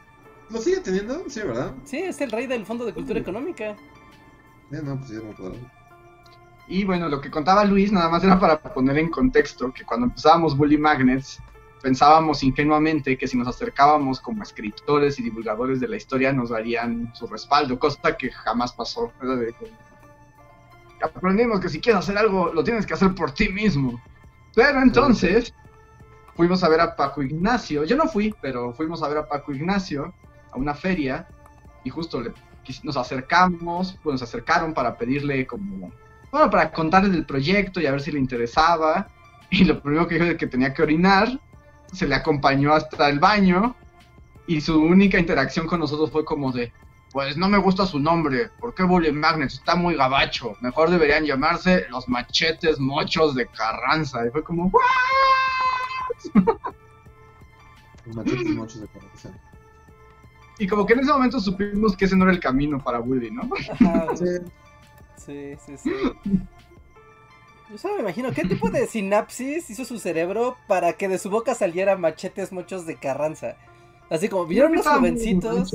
¿Lo sigue teniendo? Sí, ¿verdad? Sí, es el rey del Fondo de Cultura Económica. Sí, no, pues sí, no puedo. Y bueno, lo que contaba Luis nada más era para poner en contexto que cuando empezábamos Bully Magnets, pensábamos ingenuamente que si nos acercábamos como escritores y divulgadores de la historia nos darían su respaldo, cosa que jamás pasó. Como, Aprendimos que si quieres hacer algo, lo tienes que hacer por ti mismo. Pero entonces, fuimos a ver a Paco Ignacio. Yo no fui, pero fuimos a ver a Paco Ignacio a una feria y justo nos acercamos, pues nos acercaron para pedirle como bueno, para contarle del proyecto y a ver si le interesaba. Y lo primero que dijo es que tenía que orinar, se le acompañó hasta el baño y su única interacción con nosotros fue como de, pues no me gusta su nombre, ¿por qué Bully Magnets? Está muy gabacho, mejor deberían llamarse los machetes mochos de Carranza. Y fue como, "What?". (laughs) Machetes muchos de corazón. Y como que en ese momento supimos que ese no era el camino para Bully, ¿no? Ajá, (laughs) Sí. sí, sí. Yo solo me imagino, ¿qué tipo de sinapsis hizo su cerebro para que de su boca saliera machetes mochos de Carranza? Así como, ¿vieron los jovencitos?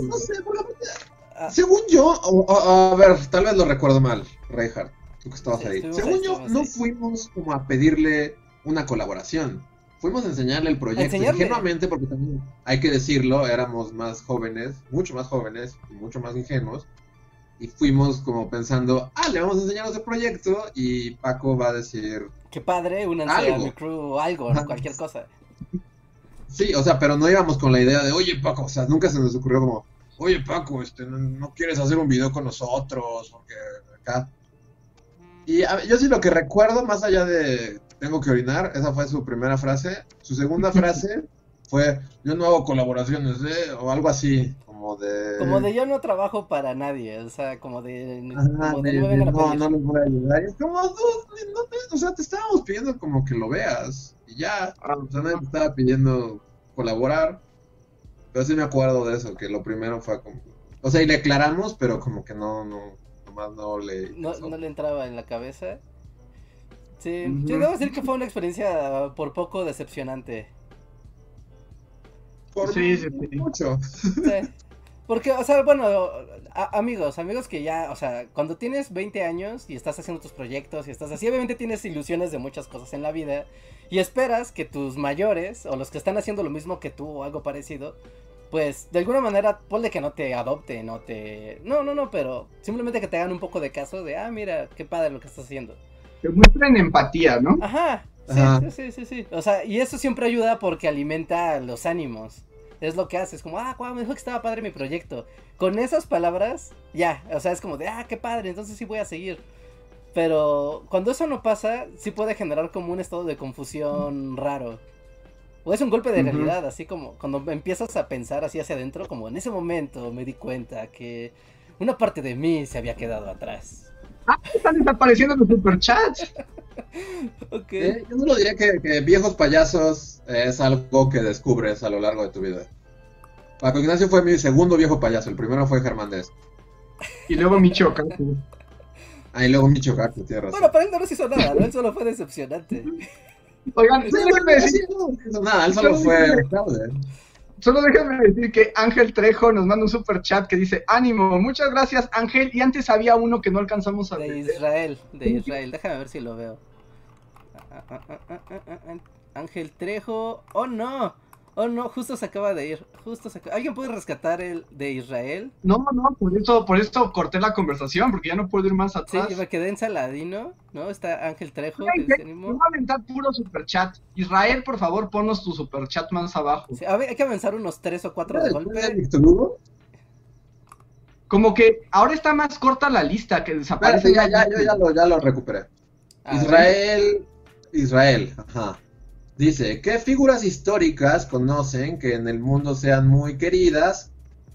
Ah, según yo, a ver, tal vez lo recuerdo mal, Reinhardt, tú que estabas Sí, ahí. Según ahí, yo, no ahí. fuimos como a pedirle una colaboración. Fuimos a enseñarle el proyecto. enseñarle. Ingenuamente, porque también hay que decirlo, éramos más jóvenes, mucho más jóvenes mucho más ingenuos. Y fuimos como pensando, ah, le vamos a enseñar ese proyecto y Paco va a decir, Qué padre, únanse a mi crew o algo, cualquier cosa. Sí, o sea, pero no íbamos con la idea de, oye Paco, o sea, nunca se nos ocurrió como, oye Paco, este, no, no quieres hacer un video con nosotros, porque acá. Y a- yo sí lo que recuerdo, más allá de tengo que orinar, esa fue su primera frase. Su segunda (laughs) frase fue, yo no hago colaboraciones, ¿eh? O algo así, como de... Como de yo no trabajo para nadie, o sea, como de... Ajá, como de- de no de, no, no les voy a ayudar. Es como, "Dude, no te- o sea, te estábamos pidiendo como que lo veas. Y ya, o sea, nadie te estaba pidiendo colaborar. Pero sí me acuerdo de eso, que lo primero fue como... O sea, y le aclaramos, pero como que no, no, nomás no le... No, no le entraba en la cabeza. Sí, Ujú. sí, debo decir que fue una experiencia por poco decepcionante. Por Sí, sí, sí. mucho. Sí. Porque, o sea, bueno, a- amigos, amigos que ya, o sea, cuando tienes 20 años y estás haciendo tus proyectos y estás así, obviamente tienes ilusiones de muchas cosas en la vida y esperas que tus mayores o los que están haciendo lo mismo que tú o algo parecido, pues de alguna manera ponle que no te adopten, no te... No, no, no, pero simplemente que te hagan un poco de caso de, ah, mira, qué padre lo que estás haciendo. Que muestren empatía, ¿no? Ajá, sí, Ajá. sí, sí, sí, sí. O sea, y eso siempre ayuda porque alimenta los ánimos. Es lo que haces, como, ah, guau, me dijo que estaba padre mi proyecto. Con esas palabras, ya, o sea, es como de, ah, qué padre, entonces sí voy a seguir. Pero cuando eso no pasa, sí puede generar como un estado de confusión raro. O es un golpe de realidad, así como cuando empiezas a pensar así hacia adentro, como en ese momento me di cuenta que una parte de mí se había quedado atrás. Están desapareciendo los superchats. (laughs) Ok. Eh, Yo solo diría que, que viejos payasos es algo que descubres a lo largo de tu vida. Paco Ignacio fue mi segundo viejo payaso, el primero fue Germán Dez. Y luego Micho Kaku. Ah, y luego Micho Kaku, tienes razón. Bueno, para él no nos hizo nada, ¿no? Él solo fue decepcionante. Oigan, Sí, solo no hizo nada, él solo Solo fue solo déjenme decir que Ángel Trejo nos manda un super chat que dice, ánimo, muchas gracias Ángel. Y antes había uno que no alcanzamos a De ver. Israel, de Israel. Déjame ver si lo veo. ah, ah, ah, Ángel Trejo. Oh no. Oh no, justo se acaba de ir. Justo se ¿Alguien puede rescatar el de Israel? No, no, por eso, por eso corté la conversación, porque ya no puedo ir más atrás. Sí, me quedé en Saladino, ¿no? Está Ángel Trejo. Sí, voy a aventar puro superchat. Israel, por favor, ponnos tu superchat más abajo. Sí, a ver, hay que avanzar unos tres o cuatro de golpe. Como que ahora está más corta la lista que desaparece. ya, ya, yo ya lo, ya lo recuperé. Israel, Israel, ajá. Dice, ¿qué figuras históricas conocen que en el mundo sean muy queridas,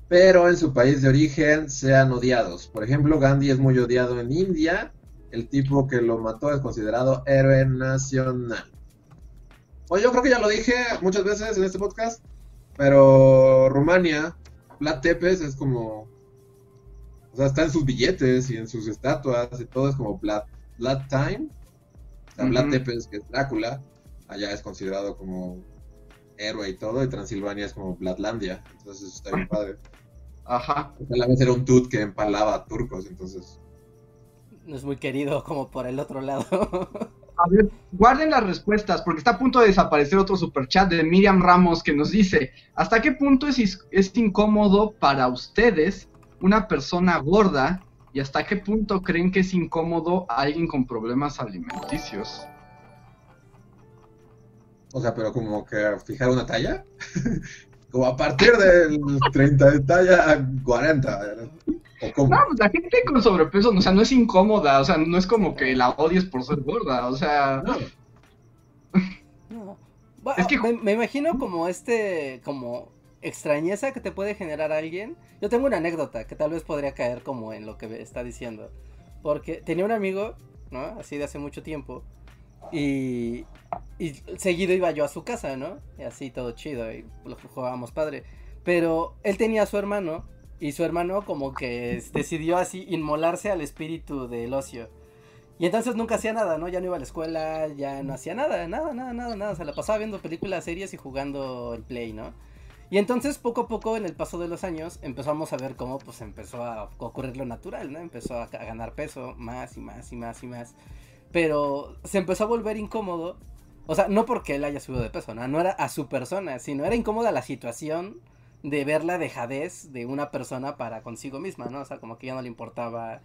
pero en su país de origen sean odiados? Por ejemplo, Gandhi es muy odiado en India, el tipo que lo mató es considerado héroe nacional. O yo creo que ya lo dije muchas veces en este podcast, pero Rumania, Vlad Tepes es como... O sea, está en sus billetes y en sus estatuas y todo es como Vlad, Time. O sea, Vlad Tepes, que es Drácula allá es considerado como héroe y todo, y Transilvania es como Vladlandia, entonces eso está bien padre. Ajá. la vez era un tut que empalaba a turcos, entonces. No es muy querido como por el otro lado. (laughs) A ver, guarden las respuestas, porque está a punto de desaparecer otro superchat de Miriam Ramos que nos dice: ¿Hasta qué punto es, es incómodo para ustedes una persona gorda? ¿Y hasta qué punto creen que es incómodo alguien con problemas alimenticios? O sea, pero como que fijar una talla. (laughs) como a partir del 30 de talla 40. ¿O cómo? No, pues la gente con sobrepeso, o sea, no es incómoda, o sea, no es como que la odies por ser gorda, o sea... No. (laughs) es que me, imagino como este, como extrañeza que te puede generar alguien. Yo tengo una anécdota que tal vez podría caer como en lo que está diciendo. Porque tenía un amigo, ¿no? Así de hace mucho tiempo. Y, y seguido iba yo a su casa, ¿no? Y así todo chido, y lo jugábamos padre. Pero él tenía a su hermano, y su hermano como que decidió así inmolarse al espíritu del ocio. Y entonces nunca hacía nada, ¿no? Ya no iba a la escuela, ya no hacía nada, nada, nada, nada, nada. Se la pasaba viendo películas, series y jugando el play, ¿no? Y entonces poco a poco en el paso de los años empezamos a ver cómo pues empezó a ocurrir lo natural, ¿no? Empezó a, a ganar peso más y más y más y más. Pero se empezó a volver incómodo o sea, no porque él haya subido de peso, ¿no? Era a su persona, sino era incómoda la situación de ver la dejadez de una persona para consigo misma, ¿no? O sea, como que ya no le importaba,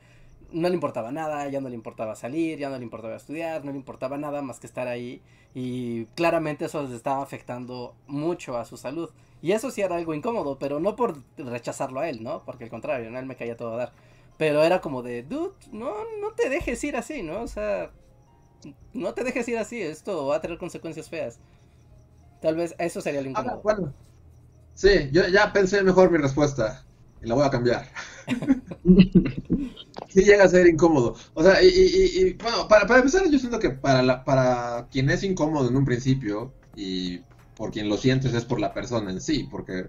no le importaba nada, ya no le importaba salir, ya no le importaba estudiar, no le importaba nada más que estar ahí. Y claramente eso les estaba afectando mucho a su salud. Y eso sí era algo incómodo, pero no por rechazarlo a él, ¿no? Porque al contrario, ¿no? Él me caía todo a dar. Pero era como de, dude, no, no te dejes ir así, ¿no? O sea, no te dejes ir así, esto va a tener consecuencias feas. Tal vez eso sería lo incómodo. bueno. Sí, yo ya pensé mejor mi respuesta y la voy a cambiar. (laughs) sí llega a ser incómodo. O sea, y, bueno, para, para, empezar yo siento que para, la, para quien es incómodo en un principio y por quien lo sientes es por la persona en sí, porque,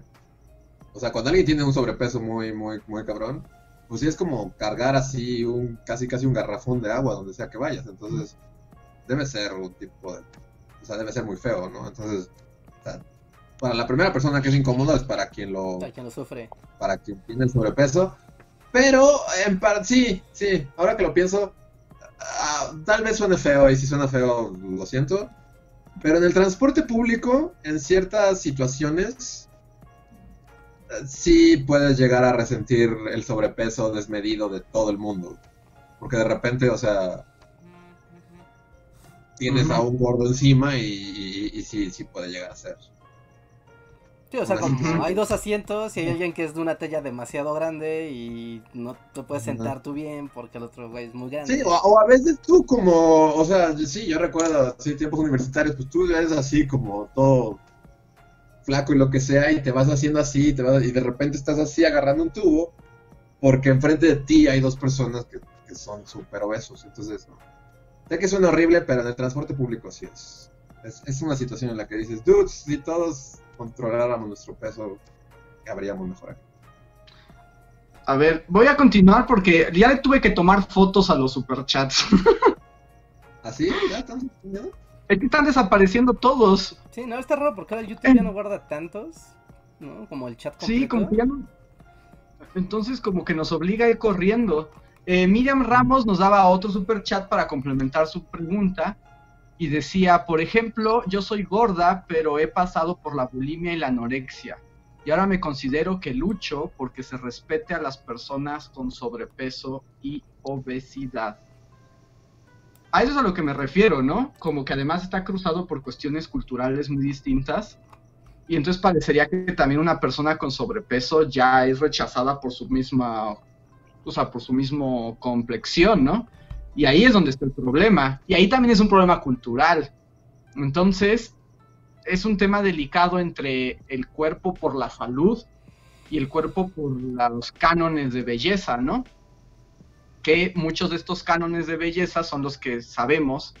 o sea, cuando alguien tiene un sobrepeso muy, muy, muy cabrón, pues sí es como cargar así un, casi, casi un garrafón de agua donde sea que vayas. Entonces, debe ser un tipo de... O sea, debe ser muy feo, ¿no? Entonces, para la primera persona que es incómodo es para quien lo... Para quien lo sufre. Para quien tiene el sobrepeso. Pero, en parte, sí, sí, ahora que lo pienso, ah, tal vez suene feo, y si suena feo, lo siento. Pero en el transporte público, en ciertas situaciones, sí puedes llegar a resentir el sobrepeso desmedido de todo el mundo. Porque de repente, o sea, tienes a un gordo encima y, y, sí, sí puede llegar a ser. Sí, o sea, hay dos asientos y hay alguien que es de una talla demasiado grande y no te puedes sentar tú bien porque el otro güey es muy grande. Sí, o, a veces tú como, o sea, sí, yo recuerdo, sí, tiempos universitarios, pues tú eres así como todo flaco y lo que sea y te vas haciendo así y, te vas, y de repente estás así agarrando un tubo porque enfrente de ti hay dos personas que, que son súper obesos, entonces... Sé que suena horrible, pero en el transporte público sí es. Es, una situación en la que dices, dudes, si todos controláramos nuestro peso, habríamos mejor A ver, voy a continuar porque ya le tuve que tomar fotos a los superchats. (laughs) ¿Así? ¿Ya están Que están desapareciendo todos. Sí, no, está raro porque ahora YouTube ya no guarda tantos, ¿no? Como el chat completo. Sí, como que ya no... Entonces como que nos obliga a ir corriendo. Eh, Miriam Ramos nos daba otro super chat para complementar su pregunta y decía, por ejemplo, yo soy gorda, pero he pasado por la bulimia y la anorexia. Y ahora me considero que lucho porque se respete a las personas con sobrepeso y obesidad. A eso es a lo que me refiero, ¿no? Como que además está cruzado por cuestiones culturales muy distintas. Y entonces parecería que también una persona con sobrepeso ya es rechazada por su misma, o sea, por su mismo complexión, ¿no? Y ahí es donde está el problema. Y ahí también es un problema cultural. Entonces, es un tema delicado entre el cuerpo por la salud y el cuerpo por los cánones de belleza, ¿no? Que muchos de estos cánones de belleza son los que sabemos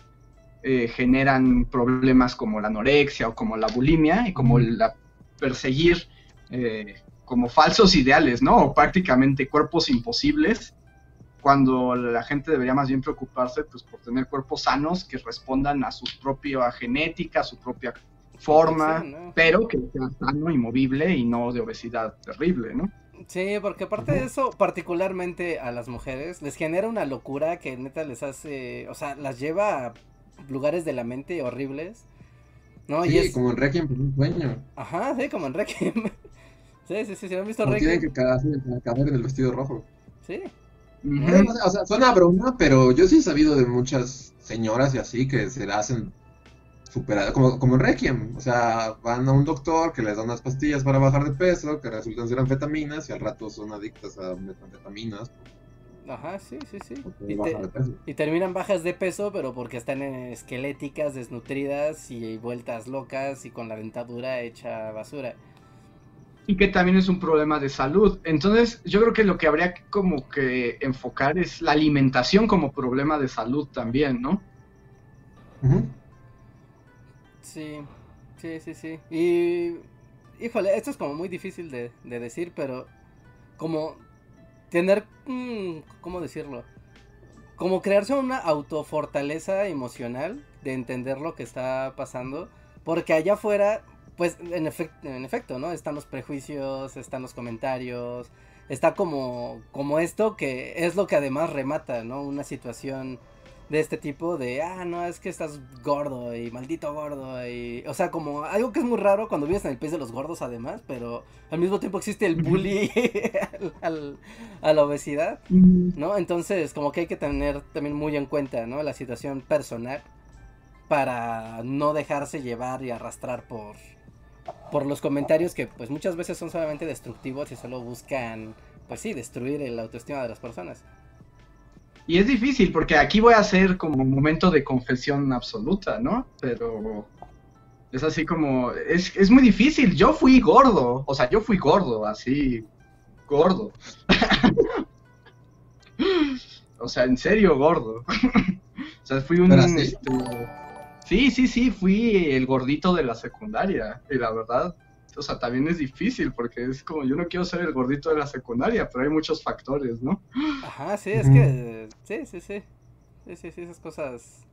eh, generan problemas como la anorexia o como la bulimia y como la perseguir eh, como falsos ideales, ¿no? O prácticamente cuerpos imposibles cuando la gente debería más bien preocuparse pues por tener cuerpos sanos que respondan a su propia genética, a su propia forma, pero que sea sano y movible y no de obesidad terrible, ¿no? Sí, porque aparte de eso, particularmente a las mujeres, les genera una locura que neta les hace, o sea, las lleva a lugares de la mente horribles. ¿no? Sí, y es... como en Requiem por un sueño. Ajá, sí, como en Requiem. (laughs) sí, sí, sí, sí, han visto Requiem. Tienen que caer en el vestido rojo. Sí, o sea, suena broma, pero yo sí he sabido de muchas señoras y así que se la hacen super, como, como en Requiem, o sea, van a un doctor que les da unas pastillas para bajar de peso, que resultan ser anfetaminas y al rato son adictas a anfetaminas. Ajá, sí, sí, sí. Y, y, terminan bajas de peso, pero porque están esqueléticas, desnutridas y vueltas locas y con la dentadura hecha basura y que también es un problema de salud. Entonces, yo creo que lo que habría que como que enfocar es la alimentación como problema de salud también, ¿no? Sí, sí, sí, sí. Y, híjole, esto es como muy difícil de, decir, pero como tener, mm, ¿cómo decirlo? Como crearse una autofortaleza emocional de entender lo que está pasando, porque allá afuera pues en, en efecto, ¿no? Están los prejuicios, están los comentarios, está como, como esto que es lo que además remata, ¿no? Una situación de este tipo de, ah, no, es que estás gordo y maldito gordo y, o sea, como algo que es muy raro cuando vives en el país de los gordos además, pero al mismo tiempo existe el bully (laughs) a la obesidad, ¿no? Entonces, como que hay que tener también muy en cuenta, ¿no? La situación personal para no dejarse llevar y arrastrar por, por los comentarios que pues muchas veces son solamente destructivos y solo buscan, pues sí, destruir la autoestima de las personas. Y es difícil porque aquí voy a hacer como un momento de confesión absoluta, ¿no? Pero es así como, es, es muy difícil. Yo fui gordo, o sea, yo fui gordo, así, gordo. (laughs) o sea, en serio gordo. (laughs) o sea, fui un... Sí, sí, sí, fui el gordito de la secundaria. Y la verdad, o sea, también es difícil porque es como yo no quiero ser el gordito de la secundaria, pero hay muchos factores, ¿no? Ajá, sí, es que sí, sí, sí. Sí, sí, sí, esas cosas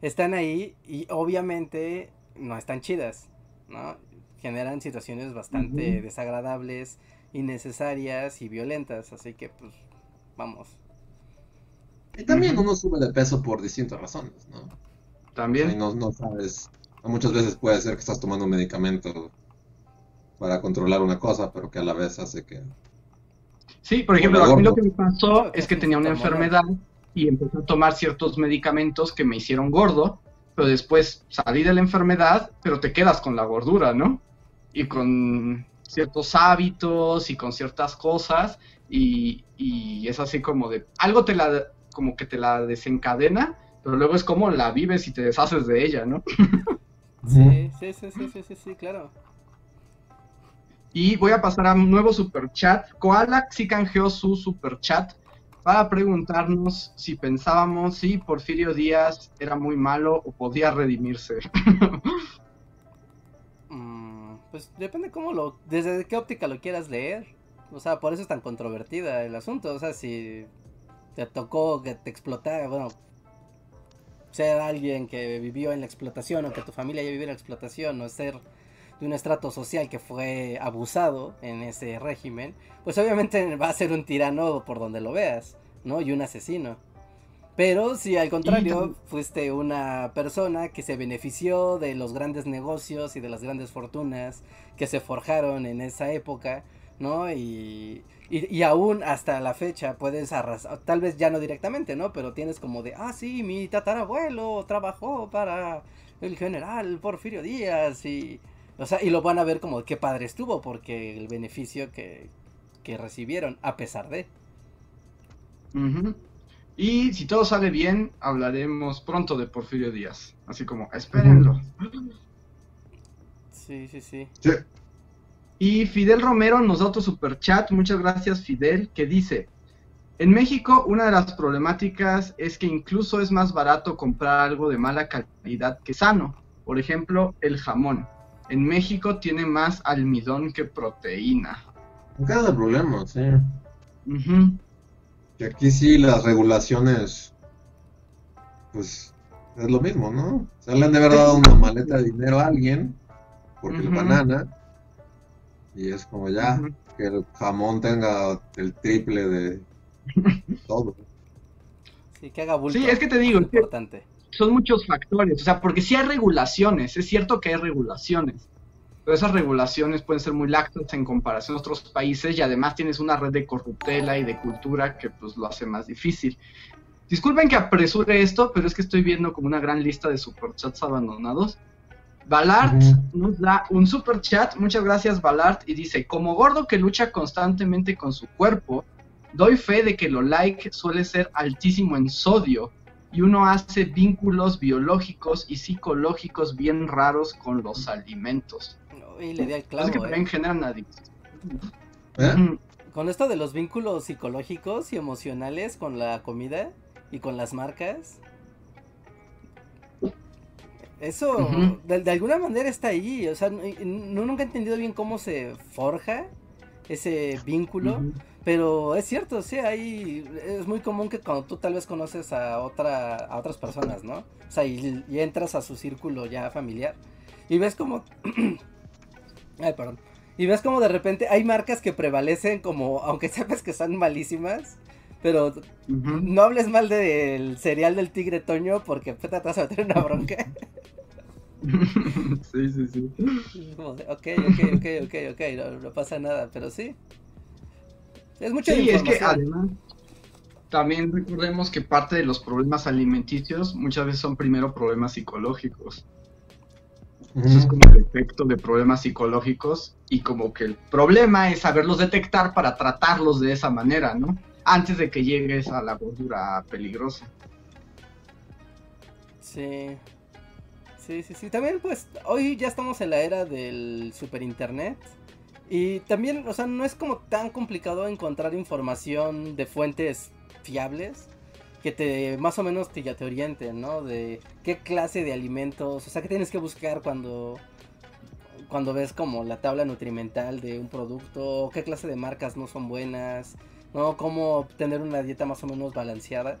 están ahí y obviamente no están chidas, ¿no? Generan situaciones bastante desagradables, innecesarias y violentas, así que pues vamos. Y también uno sube de peso por distintas razones, ¿no? También. no, no sabes. Muchas veces puede ser que estás tomando un medicamento para controlar una cosa, pero que a la vez hace que. Sí, por ejemplo, a mí lo que me pasó es que tenía una enfermedad y empecé a tomar ciertos medicamentos que me hicieron gordo, pero después salí de la enfermedad, pero te quedas con la gordura, ¿no? Y con ciertos hábitos y con ciertas cosas y, y es así como de algo te la como que te la desencadena pero luego es como la vives y te deshaces de ella, ¿no? sí, sí, sí, sí, sí, sí, claro. Y voy a pasar a un nuevo super chat. Koala sí canjeó su super chat para preguntarnos si pensábamos si Porfirio Díaz era muy malo o podía redimirse. (laughs) Mm, pues depende cómo lo, desde qué óptica lo quieras leer. O sea, por eso es tan controvertida el asunto. O sea, si te tocó que te explotara, bueno, ser alguien que vivió en la explotación o que tu familia haya vivido en la explotación o ser de un estrato social que fue abusado en ese régimen, pues obviamente (laughs) va a ser un tirano por donde lo veas, ¿no? Y un asesino. Pero si al contrario fuiste una persona que se benefició de los grandes negocios y de las grandes fortunas que se forjaron en esa época, ¿no? Y, y, aún hasta la fecha puedes arrasar, tal vez ya no directamente, ¿no? Pero tienes como de, ah, sí, mi tatarabuelo trabajó para el general Porfirio Díaz y... O sea, y lo van a ver como qué padre estuvo porque el beneficio que, que recibieron, a pesar de... Y si todo sale bien, hablaremos pronto de Porfirio Díaz. Así como, espérenlo. Sí, sí, sí. Y Fidel Romero nos da otro super chat. Muchas gracias, Fidel, que dice: En México, una de las problemáticas es que incluso es más barato comprar algo de mala calidad que sano. Por ejemplo, el jamón. En México tiene más almidón que proteína. Cada problema, sí. Y aquí sí las regulaciones, pues es lo mismo, ¿no? Se le han de haber dado una maleta de dinero a alguien, porque el banana, y es como ya, que el jamón tenga el triple de (laughs) todo. Sí, que haga bulto. Sí, es que te digo, importante. Son muchos factores, o sea, porque sí hay regulaciones, es cierto que hay regulaciones, pero esas regulaciones pueden ser muy laxas en comparación a otros países y además tienes una red de corruptela y de cultura que pues lo hace más difícil. Disculpen que apresure esto, pero es que estoy viendo como una gran lista de superchats abandonados. Balart nos da un superchat, muchas gracias Balart, y dice, como gordo que lucha constantemente con su cuerpo, doy fe de que lo like suele ser altísimo en sodio y uno hace vínculos biológicos y psicológicos bien raros con los alimentos y le di al clavo. Es que también ¿eh? generan ¿Eh? Con esto de los vínculos psicológicos y emocionales con la comida y con las marcas. Eso de, alguna manera está ahí. O sea, no, nunca he entendido bien cómo se forja ese vínculo. Pero es cierto, sí, ahí es muy común que cuando tú tal vez conoces a otra a otras personas, ¿no? O sea, y entras a su círculo ya familiar y ves como (clears throat) Ay, perdón. Y ves como de repente hay marcas que prevalecen como, aunque sepas que son malísimas, pero no hables mal del cereal del tigre Toño porque te vas a meter una bronca. (laughs) (laughs) sí, sí, sí. ok, ok, ok, ok, ok, no, pasa nada, pero sí. Es mucha Sí, es que además también recordemos que parte de los problemas alimenticios muchas veces son primero problemas psicológicos. Eso es como el efecto de problemas psicológicos y como que el problema es saberlos detectar para tratarlos de esa manera, ¿no? Antes de que llegues a la gordura peligrosa. Sí. Sí, sí, sí. También pues hoy ya estamos en la era del super internet. Y también, o sea, no es como tan complicado encontrar información de fuentes fiables que te más o menos te, ya te orienten, ¿no? De qué clase de alimentos, o sea, qué tienes que buscar cuando cuando ves como la tabla nutrimental de un producto, qué clase de marcas no son buenas, ¿no? Cómo tener una dieta más o menos balanceada.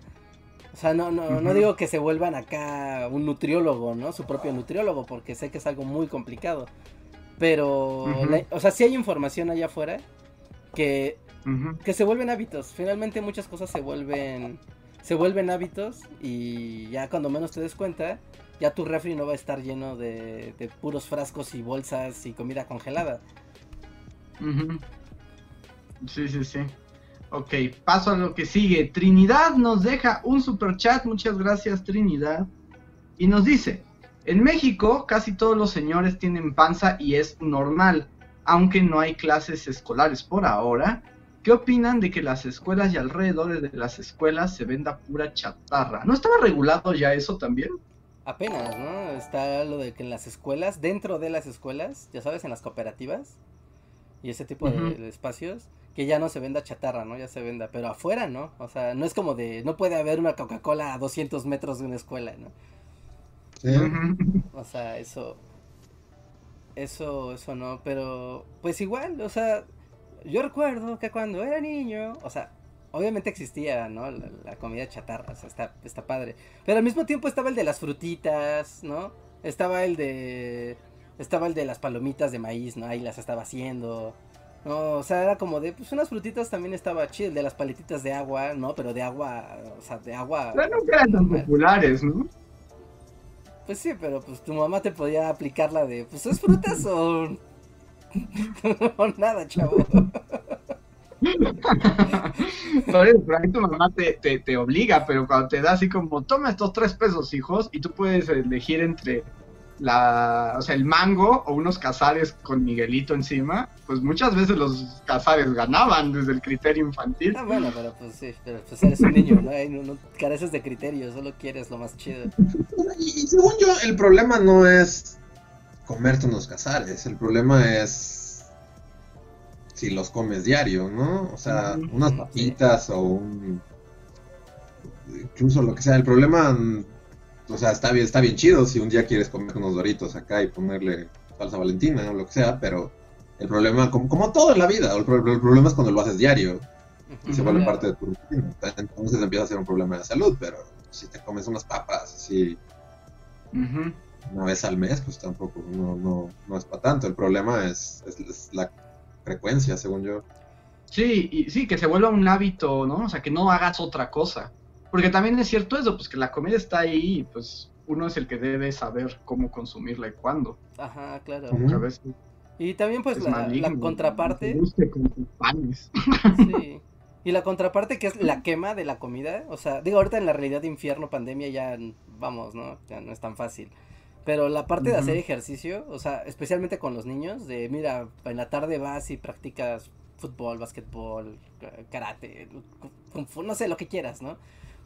O sea, no, no, no digo que se vuelvan acá un nutriólogo, ¿no? Su propio nutriólogo, porque sé que es algo muy complicado. Pero, o sea, sí hay información allá afuera que, que se vuelven hábitos. Finalmente muchas cosas se vuelven se vuelven hábitos y ya cuando menos te des cuenta, ya tu refri no va a estar lleno de, puros frascos y bolsas y comida congelada. Sí, sí, sí. Ok, paso a lo que sigue. Trinidad nos deja un super chat, muchas gracias Trinidad. Y nos dice, en México casi todos los señores tienen panza y es normal, aunque no hay clases escolares por ahora ¿Qué opinan de que las escuelas y alrededores de las escuelas se venda pura chatarra? ¿No estaba regulado ya eso también? Apenas, ¿no? Está lo de que en las escuelas, dentro de las escuelas, ya sabes, en las cooperativas y ese tipo de, espacios, que ya no se venda chatarra, ¿no? Ya se venda, pero afuera, ¿no? O sea, no es como de, no puede haber una Coca-Cola a 200 metros de una escuela, ¿no? Sí. O sea, eso, eso, eso no, pero pues igual, o sea, yo recuerdo que cuando era niño, o sea, obviamente existía, ¿no? La, comida chatarra, o sea, está, está padre. Pero al mismo tiempo estaba el de las frutitas, ¿no? Estaba el de. Estaba el de las palomitas de maíz, ¿no? Ahí las estaba haciendo. No, o sea, era como de, pues unas frutitas también estaba chido, el de las paletitas de agua, ¿no? Pero de agua, o sea, de agua. Pero no eran tan populares, ¿no? Pues sí, pero pues tu mamá te podía aplicar la de, pues es frutas o... (laughs) o nada, chavo. (laughs) Por ahí tu mamá te, te, te obliga, pero cuando te da así como, toma estos tres pesos, hijos, y tú puedes elegir entre la, o sea, el mango o unos cazares con Miguelito encima, pues muchas veces los cazares ganaban desde el criterio infantil. Ah, bueno, pero pues sí, pero pues eres un niño, ¿no? No, no careces de criterio, solo quieres lo más chido. Y, y según yo, el problema no es comerte unos cazares, el problema es si los comes diario, ¿no? O sea, unas papitas o un... Incluso lo que sea, el problema, o sea, está bien, está bien chido si un día quieres comer unos doritos acá y ponerle salsa valentina o lo que sea, pero el problema, como, como todo en la vida, el, pro- el problema es cuando lo haces diario y se vuelve parte de tu rutina. Entonces empieza a ser un problema de salud, pero si te comes unas papas así Ujú. una vez al mes, pues tampoco, no, no, no es para tanto. El problema es, es- es la frecuencia, según yo. Sí, y sí, que se vuelva un hábito, ¿no? O sea, que no hagas otra cosa. Porque también es cierto eso, pues que la comida está ahí y pues uno es el que debe saber cómo consumirla y cuándo. Ajá, claro. A veces Y también pues es la, maligno, la contraparte, no te guste con tus panes. sí. Y la contraparte que es la quema de la comida, o sea, digo, ahorita en la realidad de infierno, pandemia, ya vamos, ¿no? Ya no es tan fácil. Pero la parte de hacer ejercicio, o sea, especialmente con los niños, de mira, en la tarde vas y practicas fútbol, básquetbol, karate, kung fu, no sé, lo que quieras, ¿no?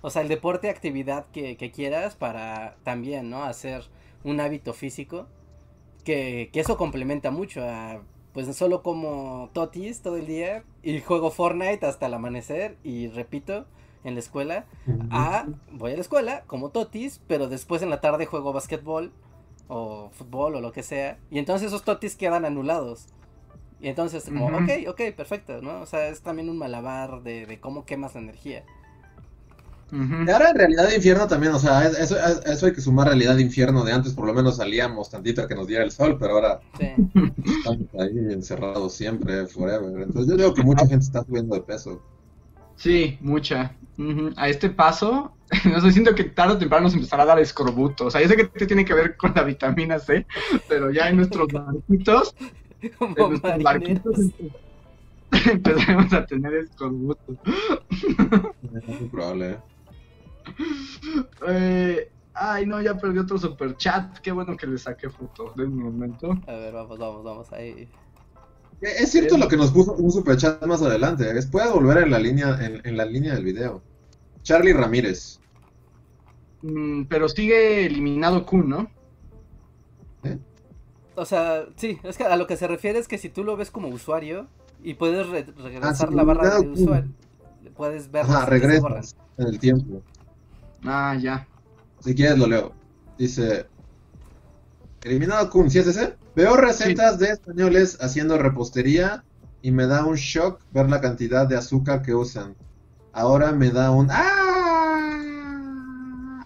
O sea, el deporte, actividad que, que quieras para también, ¿no? Hacer un hábito físico, que, que eso complementa mucho a, pues solo como totis todo el día y juego Fortnite hasta el amanecer y repito en la escuela, a voy a la escuela como totis, pero después en la tarde juego basquetbol o fútbol o lo que sea, y entonces esos totis quedan anulados. Y entonces como, Ujú. ok, ok, perfecto, ¿no? O sea, es también un malabar de, de cómo quemas la energía. Y ahora en realidad de infierno también, o sea, es- eso, es- eso hay que sumar realidad de infierno de antes, por lo menos salíamos tantito a que nos diera el sol, pero ahora Sí. (laughs) estamos ahí encerrados siempre, forever. Entonces yo digo que mucha gente está subiendo de peso. Sí, mucha. Ujú. A este paso, (laughs) no sé, siento que tarde o temprano nos empezará a dar escorbuto. O sea, yo sé que tiene que ver con la vitamina C, pero ya en nuestros (laughs) barquitos, en nuestros barquitos empe- empezaremos a tener escorbuto. Es muy probable. ¿eh? (laughs) Eh, ay, no, ya perdí otro super chat. Qué bueno que le saqué foto de un momento. A ver, vamos, vamos, vamos, ahí. Eh, Es cierto lo que nos puso un superchat más adelante. Es, puede volver en la línea, en, en la línea del video. Charlie Ramírez. Mm, pero sigue eliminado Q, ¿no? O sea, sí, es que a lo que se refiere es que si tú lo ves como usuario y puedes re- regresar sí, la barra de usuario, puedes ver Ajá, regresas en el tiempo. Ah, ya. Si quieres lo leo. Dice, eliminado Kun, ¿sí es ese? Veo recetas de españoles haciendo repostería y me da un shock ver la cantidad de azúcar que usan. Ahora me da un... ¡Ah!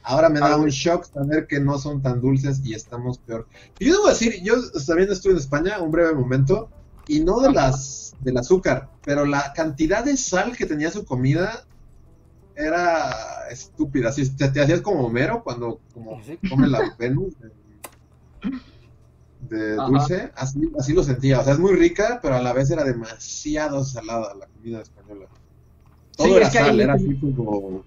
Ahora me da un shock saber que no son tan dulces y estamos peor. Y yo debo decir, yo también estuve en España un breve momento y no de las del azúcar, pero la cantidad de sal que tenía su comida era estúpida. Así, te, te hacías como Homero cuando como Sí. come la Venus de, dulce. Así, así lo sentía. O sea, es muy rica, pero a la vez era demasiado salada la comida española. Todo Sí, era ahí sal, era así como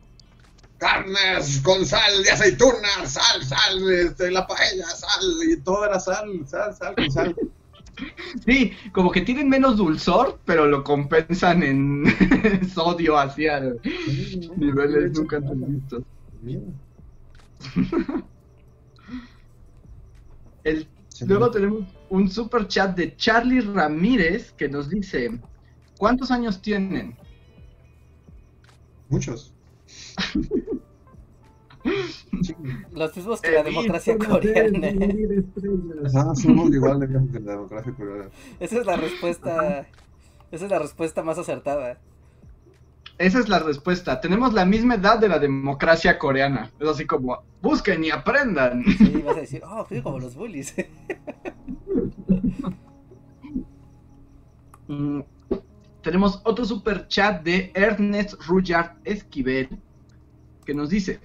carnes con sal de aceituna, sal, sal, este, la paella, sal, y todo era sal, sal, sal, con sal. (laughs) Sí, como que tienen menos dulzor, pero lo compensan en (laughs) sodio hacia niveles nunca antes vistos. El, Sí, luego no. tenemos un super chat de Charlie Ramírez que nos dice, ¿cuántos años tienen? Muchos. (laughs) Los mismos que la He democracia coreana. Ajá, somos igual de viejos que la democracia coreana. Esa es la respuesta. Esa es la respuesta más acertada. Esa es la respuesta. Tenemos la misma edad de la democracia coreana. Es así como, busquen y aprendan. Sí, vas a decir, oh, fui como los bullies. (laughs) Mm, tenemos otro super chat de Ernest Rullard Esquivel que nos dice: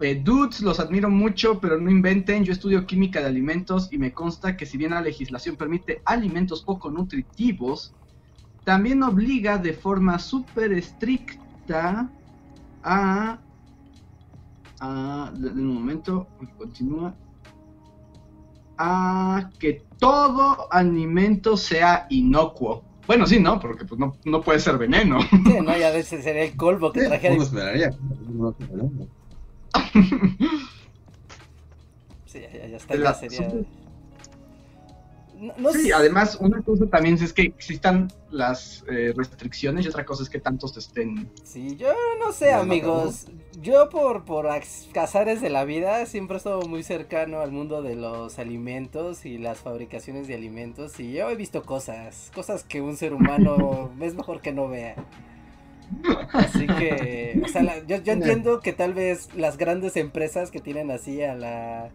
eh, Dudes, los admiro mucho, pero no inventen. Yo estudio química de alimentos y me consta que si bien la legislación permite alimentos poco nutritivos, también obliga de forma súper estricta a... a de, un momento, continúa. A que todo alimento sea inocuo. Bueno, sí, ¿no? Porque pues no, no puede ser veneno. Sí, no, ya a veces sería el colmo que trajera. ¿Cómo esperaría? Sí, ya, ya está, ya sería... No, sí, además, una cosa también es que existan las eh, restricciones y otra cosa es que tantos estén. Sí, yo no sé, amigos. Yo, por, por cazares de la vida, siempre he estado muy cercano al mundo de los alimentos y las fabricaciones de alimentos. Y yo he visto cosas, cosas que un ser humano (laughs) es mejor que no vea. Así que, o sea, yo, yo entiendo que tal vez las grandes empresas que tienen así a la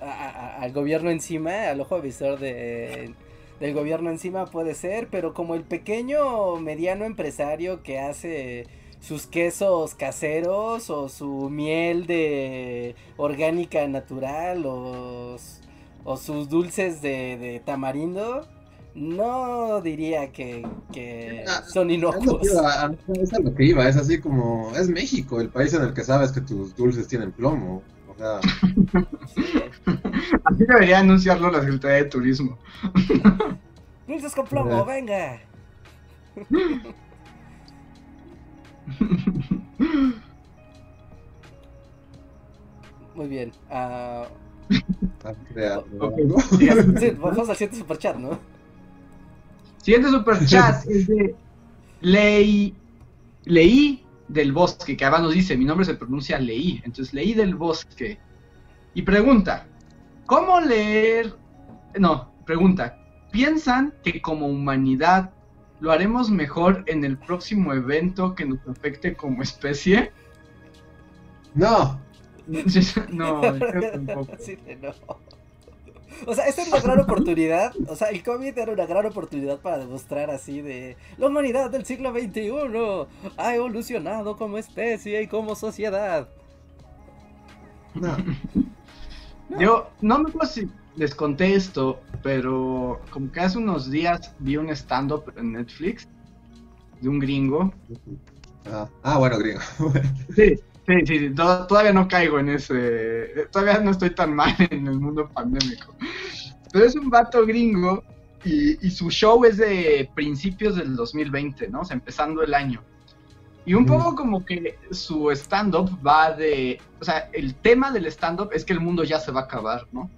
al gobierno encima, al ojo visor de, del gobierno encima puede ser, pero como el pequeño mediano empresario que hace sus quesos caseros o su miel de orgánica natural o, o sus dulces de, de, tamarindo, no diría que, que ah, son inocuos. Es lo que iba, es así como, es México, el país en el que sabes que tus dulces tienen plomo. (laughs) Así debería anunciarlo la Secretaría de Turismo. (laughs) Dulces con plomo, venga. Muy bien. Uh... Okay. vamos al siguiente superchat, ¿no? Siguiente superchat (laughs) es de Ley. Leí del Bosque, que ahora nos dice, mi nombre se pronuncia Leí, entonces Leí del Bosque. Y pregunta, ¿cómo leer? No, pregunta, ¿piensan que como humanidad lo haremos mejor en el próximo evento que nos afecte como especie? No. (laughs) no, tampoco. (laughs) no. O sea, esta es una gran (laughs) oportunidad. O sea, el cómic era una gran oportunidad para demostrar así de la humanidad del siglo XXI ha evolucionado como especie y como sociedad. No. Yo no me acuerdo si les conté esto, pero como que hace unos días vi un stand-up en Netflix de un gringo. Ah, ah bueno, gringo. sí, Sí, sí, todavía no caigo en ese. Todavía no estoy tan mal (laughs) en el mundo pandémico. Pero es un vato gringo y, su show es de principios del 2020, ¿no? O sea, empezando el año. Y un poco como que su stand-up va de. O sea, el tema del stand-up es que el mundo ya se va a acabar, ¿no?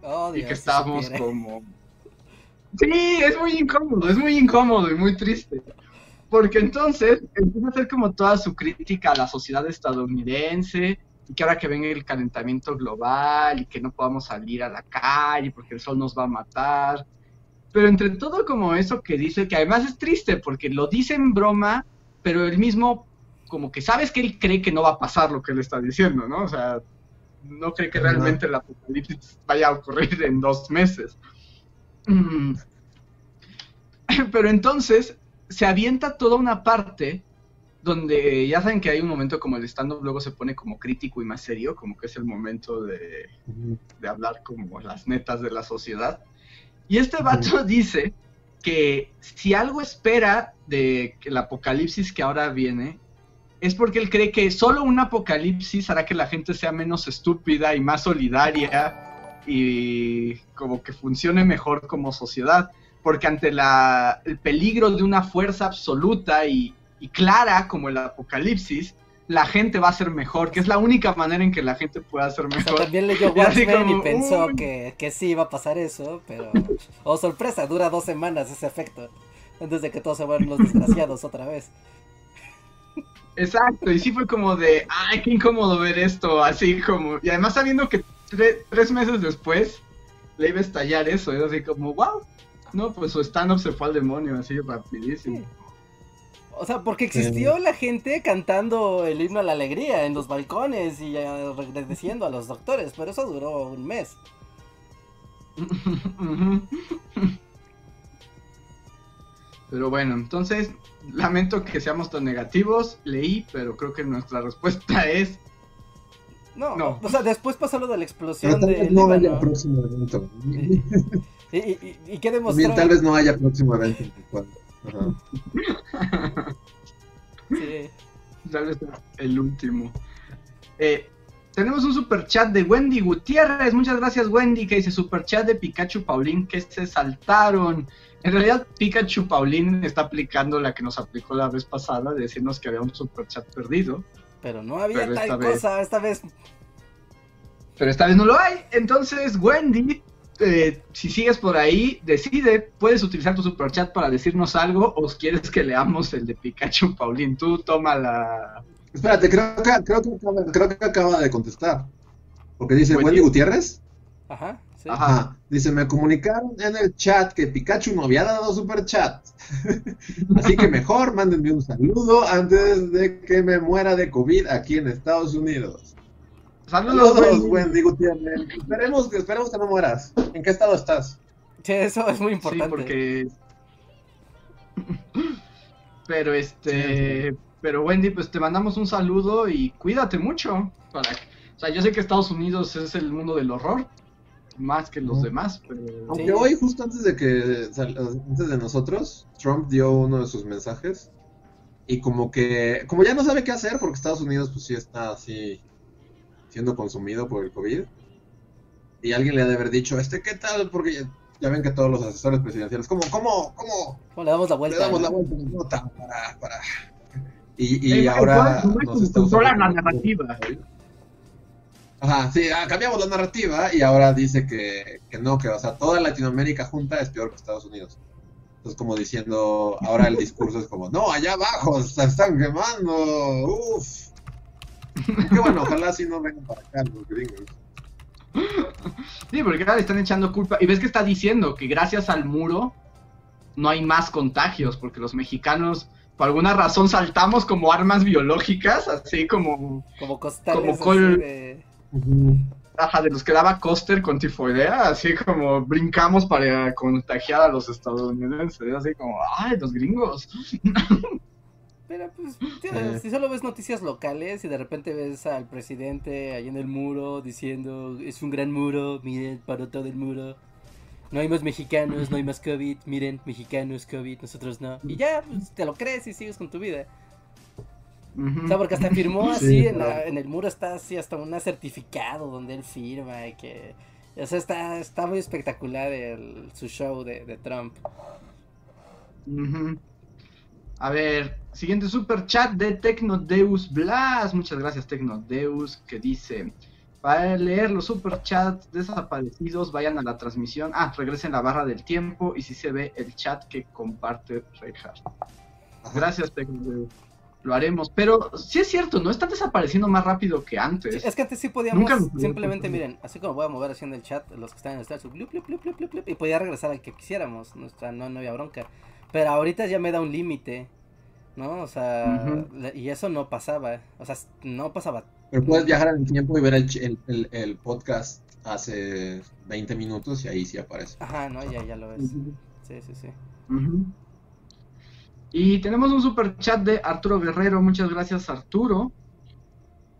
Oh, y que estamos como. Sí, es muy incómodo, es muy incómodo y muy triste. Porque entonces empieza a hacer como toda su crítica a la sociedad estadounidense y que ahora que venga el calentamiento global y que no podamos salir a la calle porque el sol nos va a matar. Pero entre todo como eso que dice, que además es triste porque lo dice en broma, pero él mismo como que sabes que él cree que no va a pasar lo que él está diciendo, ¿no? O sea, no cree que realmente el apocalipsis vaya a ocurrir en dos meses. (clears throat) Pero entonces se avienta toda una parte donde ya saben que hay un momento como el stand-up luego se pone como crítico y más serio, como que es el momento de, hablar como las netas de la sociedad. Y este vato (laughs) dice que si algo espera de el apocalipsis que ahora viene, es porque él cree que solo un apocalipsis hará que la gente sea menos estúpida y más solidaria y como que funcione mejor como sociedad porque ante la, el peligro de una fuerza absoluta y, clara como el apocalipsis, la gente va a ser mejor, que es la única manera en que la gente pueda ser mejor. también leyó (laughs) Watchmen y, pensó que, que, sí iba a pasar eso, pero... Oh, sorpresa, dura dos semanas ese efecto, antes de que todos se vuelvan los desgraciados otra vez. Exacto, y sí fue como de, ay, qué incómodo ver esto, así como... Y además sabiendo que tres meses después le iba a estallar eso, y así como, wow, no, pues su stand-up se fue al demonio así rapidísimo. O sea, porque existió la gente cantando el himno a la alegría en los balcones y agradeciendo a los doctores, pero eso duró un mes. (laughs) Pero bueno, entonces lamento que seamos tan negativos. Leí, pero creo que nuestra respuesta (laughs) es No, No. o sea, después pasó lo de la explosión de no próximo evento. ¿Y, y, y, y qué demostró? Tal vez no haya próximo evento. en Tijuana. Ajá. Sí. Tal vez sea el último. Eh, tenemos un super chat de Wendy Gutiérrez. Muchas gracias, Wendy, que dice super chat de Pikachu Paulín que se saltaron. En realidad, Pikachu Paulín está aplicando la que nos aplicó la vez pasada, de decirnos que había un super chat perdido. Pero no había Pero esta tal vez- cosa, esta vez. Pero esta vez no lo hay. Entonces, Wendy, eh, si sigues por ahí, decide. Puedes utilizar tu super chat para decirnos algo o quieres que leamos el de Pikachu Paulín. Tú toma la. Espérate, creo que, creo, que acaba, creo que acaba de contestar. Porque dice Wendy. Wendy Gutiérrez. Ajá, sí. Ajá. Ajá. Dice, me comunicaron en el chat que Pikachu no había dado super chat. (laughs) Así que mejor mándenme un saludo antes de que me muera de COVID aquí en Estados Unidos. Saludos, Saludos, Wendy. Gutiérrez. Esperemos, que- esperemos que no mueras. ¿En qué estado estás? Sí, eso es muy importante. Sí, porque. (laughs) Pero este. Pero Wendy, pues te mandamos un saludo y cuídate mucho. Para... O sea, yo sé que Estados Unidos es el mundo del horror. Más que los demás, pero. Aunque Sí. hoy, justo antes de que antes de nosotros, Trump dio uno de sus mensajes y como que, como ya no sabe qué hacer porque Estados Unidos pues sí está así siendo consumido por el COVID y alguien le ha de haber dicho, este, ¿qué tal? Porque ya, ya ven que todos los asesores presidenciales, ¿cómo, cómo, cómo ¿Cómo le damos la le vuelta? damos no? la vuelta a la nota para, para... Y, y ahora igual, nos estamos controlan la narrativa. Ajá, sí, ah, cambiamos la narrativa y ahora dice que, que no, que o sea, toda Latinoamérica junta es peor que Estados Unidos. Entonces como diciendo, ahora el discurso es como, no, allá abajo se están quemando, uff. Qué bueno, ojalá sí no vengan para acá los gringos. Sí, porque ahora le están echando culpa. Y ves que está diciendo que gracias al muro no hay más contagios, porque los mexicanos, por alguna razón, saltamos como armas biológicas, así como. Como costales Como así col- de... Ajá, de los que daba Coster con tifoidea, así como brincamos para contagiar a los estadounidenses, así como, ¡ay, los gringos! (laughs) Pero pues, (laughs) tío, Eh. si solo ves noticias locales y de repente ves al presidente ahí en el muro diciendo, es un gran muro, miren, paró todo el muro. No hay más mexicanos, no hay más COVID, miren, mexicanos, COVID, nosotros no. Y ya, pues, te lo crees y sigues con tu vida. O sea, porque hasta firmó (laughs) Sí, así, en, claro. la- en el muro está así hasta un certificado donde él firma y que... O sea, está, está muy espectacular el, su show de, de Trump. Ujú. A ver, siguiente super chat de Tecnodeus Blas. Muchas gracias, Tecnodeus, que dice: Para leer los super chats desaparecidos, vayan a la transmisión. Ah, regresen la barra del tiempo y si se ve el chat que comparte Reinhardt. Gracias, Tecnodeus. Lo haremos, pero sí es cierto, no están desapareciendo más rápido que antes. Sí, es que antes sí podíamos Nunca simplemente, miren, así como voy a mover haciendo el chat, los que están en el chat, y podía regresar al que quisiéramos, sea, no, no había bronca. Pero ahorita ya me da un límite, ¿no? O sea, y eso no pasaba, o sea, no pasaba. Pero puedes viajar en el tiempo y ver el, el, el- el podcast hace 20 minutos y ahí sí aparece. Ajá, no, ya, ya lo ves. Sí, sí, sí. Y tenemos un super chat de Arturo Guerrero. Muchas gracias, Arturo.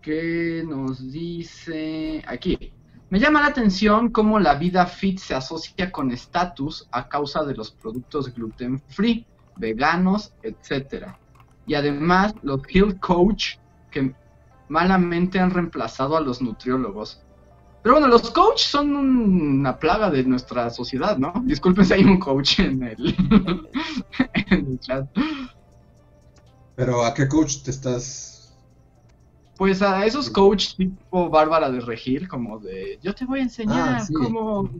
Que nos dice aquí. Me llama la atención cómo la vida fit se asocia con estatus a causa de los productos gluten free, veganos, etcétera. Y además los health coach que malamente han reemplazado a los nutriólogos. Pero bueno, los coach son una plaga de nuestra sociedad, ¿no? Disculpen si hay un coach en el, (laughs) en el chat. Pero ¿a qué coach te estás...? Pues a esos coach tipo Bárbara de Regil, como de yo te voy a enseñar Ah, sí. cómo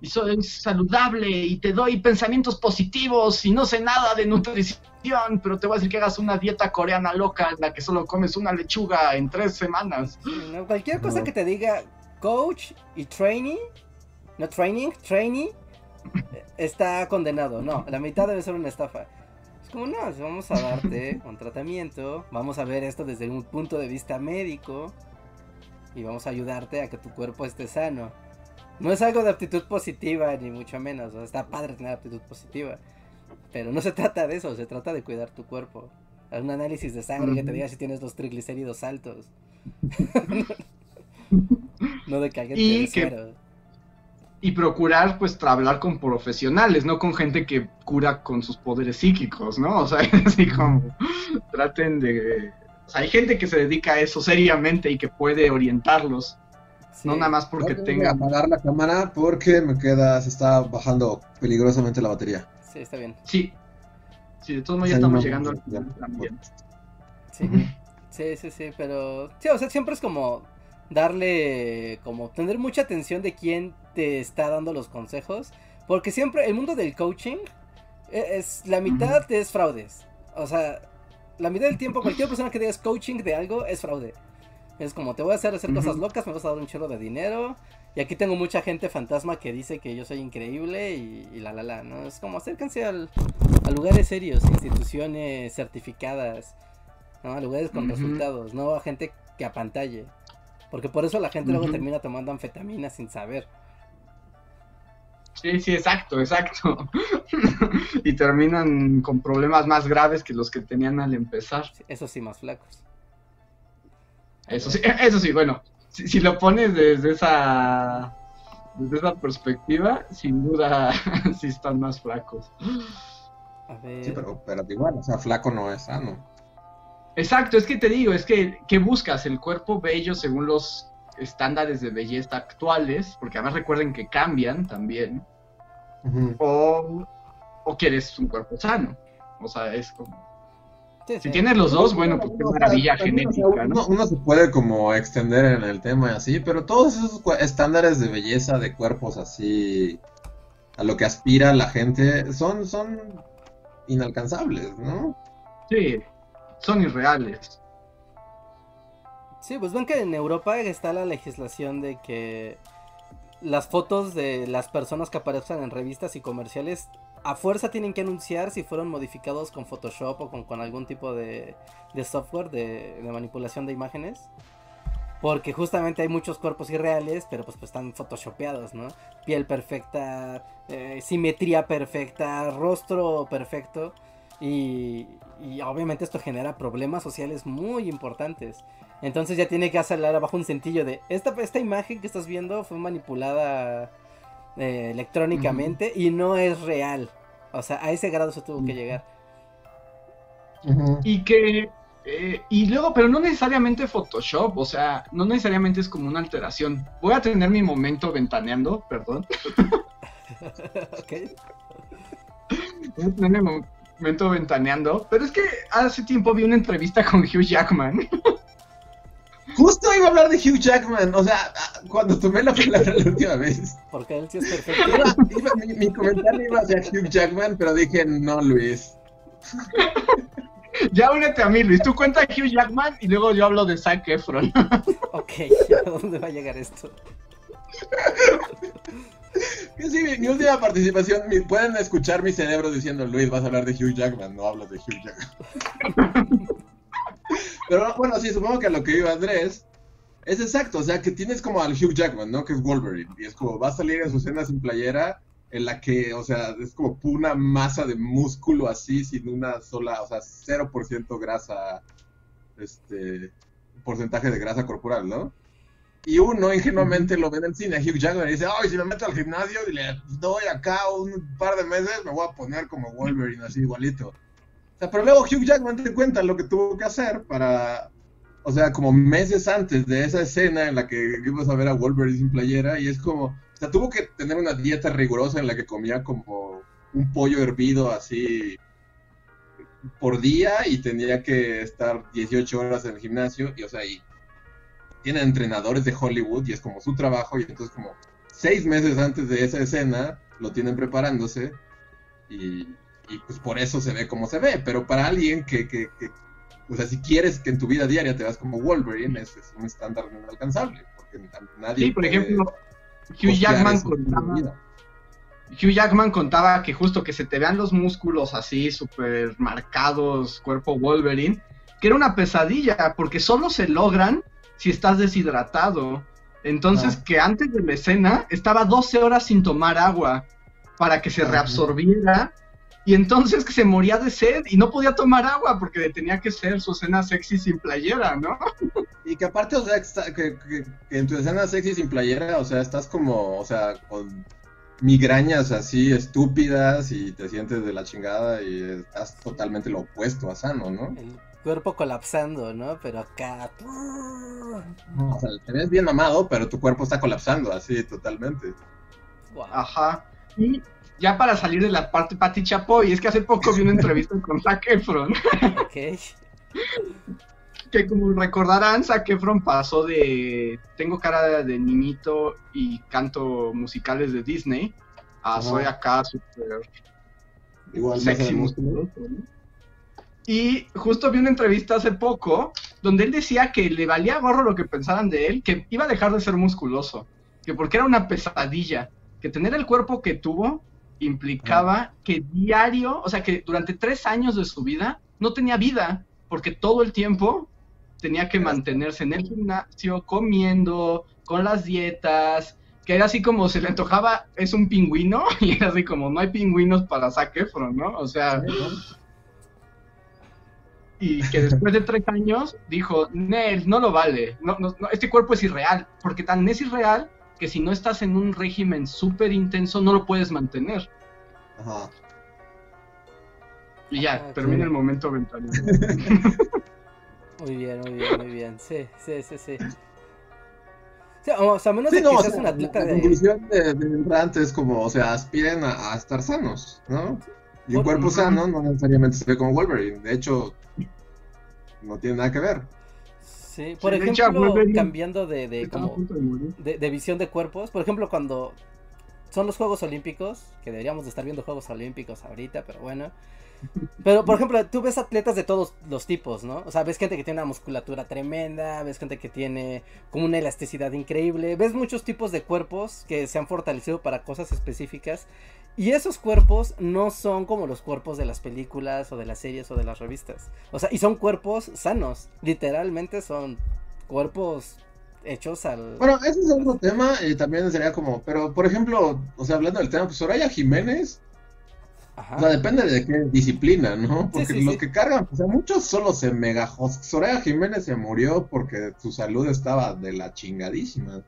y soy saludable y te doy pensamientos positivos y no sé nada de nutrición, pero te voy a decir que hagas una dieta coreana loca en la que solo comes una lechuga en tres semanas. Cualquier cosa No. que te diga coach y training, no training, trainee, eh, (laughs) está condenado. No, la mitad debe ser una estafa. Es como, no, vamos a darte (laughs) un tratamiento, vamos a ver esto desde un punto de vista médico y vamos a ayudarte a que tu cuerpo esté sano. No es algo de actitud positiva, ni mucho menos. está padre tener actitud positiva. Pero no se trata de eso, se trata de cuidar tu cuerpo. Haz un análisis de sangre que te diga si tienes los triglicéridos altos. (laughs) (laughs) no de que- suero. Y procurar, pues, hablar con profesionales, no con gente que cura con sus poderes psíquicos, ¿no? O sea, (laughs) así como traten de... O sea, hay gente que se dedica a eso seriamente y que puede orientarlos, Sí. no nada más porque que tenga... apagar la cámara porque me queda, se está bajando peligrosamente la batería. Sí, está bien. Sí. Sí, de todos modos ya estamos no, llegando al final también. Sí. Sí, sí, sí, pero sí, o sea, siempre es como darle, como tener mucha atención de quién te está dando los consejos, porque siempre el mundo del coaching e- es la mitad es fraudes, o sea, la mitad del tiempo cualquier persona que digas coaching de algo es fraude. Es como te voy a hacer hacer cosas locas, me vas a dar un chorro de dinero. Y aquí tengo mucha gente fantasma que dice que yo soy increíble y, y la la la, ¿no? Es como acérquense al, a lugares serios, instituciones certificadas, ¿no? A lugares con resultados, no a gente que apantalle. Porque por eso la gente luego termina tomando anfetamina sin saber. Sí, sí, exacto, exacto. (laughs) y terminan con problemas más graves que los que tenían al empezar. Sí, Eso sí, más flacos. Eso sí, (laughs) eso sí, bueno, si, si lo pones desde esa desde esa perspectiva, sin duda (laughs) sí están más flacos. A ver. Sí, pero, pero igual, o sea, flaco no es sano. Exacto, es que te digo, es que ¿qué buscas? El cuerpo bello según los estándares de belleza actuales, porque además recuerden que cambian también, o, o quieres un cuerpo sano. O sea, es como... Sí, Si sí. tienes los dos, bueno, pues qué maravilla genética, uno, ¿no? uno se puede como extender en el tema y así, pero todos esos estándares de belleza de cuerpos así a lo que aspira la gente son, son inalcanzables, ¿no? Sí, son irreales. Sí, pues ven que en Europa está la legislación de que las fotos de las personas que aparecen en revistas y comerciales a fuerza tienen que anunciar si fueron modificados con Photoshop o con, algún tipo de, software de, manipulación de imágenes. Porque justamente hay muchos cuerpos irreales, pero pues, pues están photoshopeados, ¿no? Piel perfecta, eh, simetría perfecta, rostro perfecto. Y obviamente esto genera problemas sociales muy importantes. Entonces ya tiene que hacer bajo un cintillo de esta, esta imagen que estás viendo fue manipulada eh, electrónicamente y no es real. O sea, a ese grado se tuvo que llegar. Y que... eh, y luego, pero no necesariamente Photoshop, o sea, no necesariamente es como una alteración. Voy a tener mi momento ventaneando, perdón. (laughs) (laughs) ok. Voy a tener mi momento ventaneando, pero es que hace tiempo vi una entrevista con Hugh Jackman. (laughs) Justo iba a hablar de Hugh Jackman, o sea, cuando tomé la palabra la última vez. Porque él sí es perfecto. Iba- iba- mi, mi comentario iba hacia Hugh Jackman, pero dije, no, Luis. ya únete a mí, Luis. Tú cuenta Hugh Jackman y luego yo hablo de Zac Efron. Ok, ¿a dónde va a llegar esto? Sí, mi, mi última participación, mi- pueden escuchar mi cerebro diciendo, Luis, vas a hablar de Hugh Jackman, no hablas de Hugh Jackman. Pero bueno, sí, supongo que a lo que iba Andrés es exacto, o sea, que tienes como al Hugh Jackman, ¿no? Que es Wolverine, y es como, va a salir en su escena sin playera, en la que, o sea, es como una masa de músculo así, sin una sola, o sea, 0% grasa, este, porcentaje de grasa corporal, ¿no? Y uno ingenuamente lo ve en el cine a Hugh Jackman y dice, ay, si me meto al gimnasio y le doy acá un par de meses, me voy a poner como Wolverine, así igualito. O sea, pero luego Hugh Jackman te cuenta lo que tuvo que hacer para, o sea, como meses antes de esa escena en la que ibas a ver a Wolverine sin playera y es como, o sea, tuvo que tener una dieta rigurosa en la que comía como un pollo hervido así por día y tenía que estar 18 horas en el gimnasio y, o sea, y tiene entrenadores de Hollywood y es como su trabajo y entonces como seis meses antes de esa escena lo tienen preparándose y, y, pues por eso se ve como se ve, pero para alguien que, que, que, o sea, si quieres que en tu vida diaria te veas como Wolverine, es, es un estándar inalcanzable, porque nadie Sí, por ejemplo, Hugh Jackman contaba. Hugh Jackman contaba que justo que se te vean los músculos así súper marcados, cuerpo Wolverine, que era una pesadilla, porque solo se logran si estás deshidratado. Entonces Ah. que antes de la escena estaba 12 horas sin tomar agua para que se reabsorbiera Y entonces que se moría de sed y no podía tomar agua porque tenía que ser su escena sexy sin playera, ¿no? Y que aparte, o sea, que, en tu escena sexy sin playera, o sea, estás como, o sea, con migrañas así estúpidas y te sientes de la chingada y estás totalmente lo opuesto a sano, ¿no? El cuerpo colapsando, ¿no? Pero acá... o sea, te ves bien mamado, pero tu cuerpo está colapsando así totalmente. Ajá. Y ya para salir de la parte Pati Chapoy, es que hace poco vi una entrevista (laughs) con Zac Efron. Que como recordarán, Zac Efron pasó de tengo cara de niñito y canto musicales de Disney a soy acá súper Igual sexy musculoso. Y justo vi una entrevista hace poco donde él decía que le valía gorro lo que pensaran de él, que iba a dejar de ser musculoso, que porque era una pesadilla, que tener el cuerpo que tuvo implicaba que diario, o sea, que durante tres años de su vida no tenía vida, porque todo el tiempo tenía que mantenerse en el gimnasio, comiendo, con las dietas, que era así como se le antojaba, es un pingüino, (laughs) y era así como, no hay pingüinos para Zac Efron, ¿no? O sea... Y que después de tres años dijo, Nel, no lo vale, no, no, este cuerpo es irreal, porque tan es irreal que si no estás en un régimen súper intenso no lo puedes mantener. Ajá. Y ya, ah, termina el momento ventana. (laughs) muy bien, muy bien, muy bien. Sí, sí, sí, sí. o sea, menos de que seas un atleta la, conclusión de, de es como, o sea, aspiren a, estar sanos, ¿no? Y un cuerpo sano no necesariamente se ve como Wolverine. De hecho, no tiene nada que ver. Sí, por ejemplo, cambiando de, de, como, de, visión de cuerpos, por ejemplo, cuando son los Juegos Olímpicos, que deberíamos de estar viendo Juegos Olímpicos ahorita, pero bueno. (laughs) Pero, por ejemplo, tú ves atletas de todos los tipos, ¿no? O sea, ves gente que tiene una musculatura tremenda, ves gente que tiene como una elasticidad increíble, ves muchos tipos de cuerpos que se han fortalecido para cosas específicas. Y esos cuerpos no son como los cuerpos de las películas o de las series o de las revistas. O sea, y son cuerpos sanos. Literalmente son cuerpos hechos al... Bueno, ese es otro tema y también sería como, pero por ejemplo, o sea, hablando del tema, pues Soraya Jiménez, o sea, depende de qué disciplina, ¿no? Porque los que cargan, o sea, muchos solo se megajos. Soraya Jiménez se murió porque su salud estaba de la chingadísima.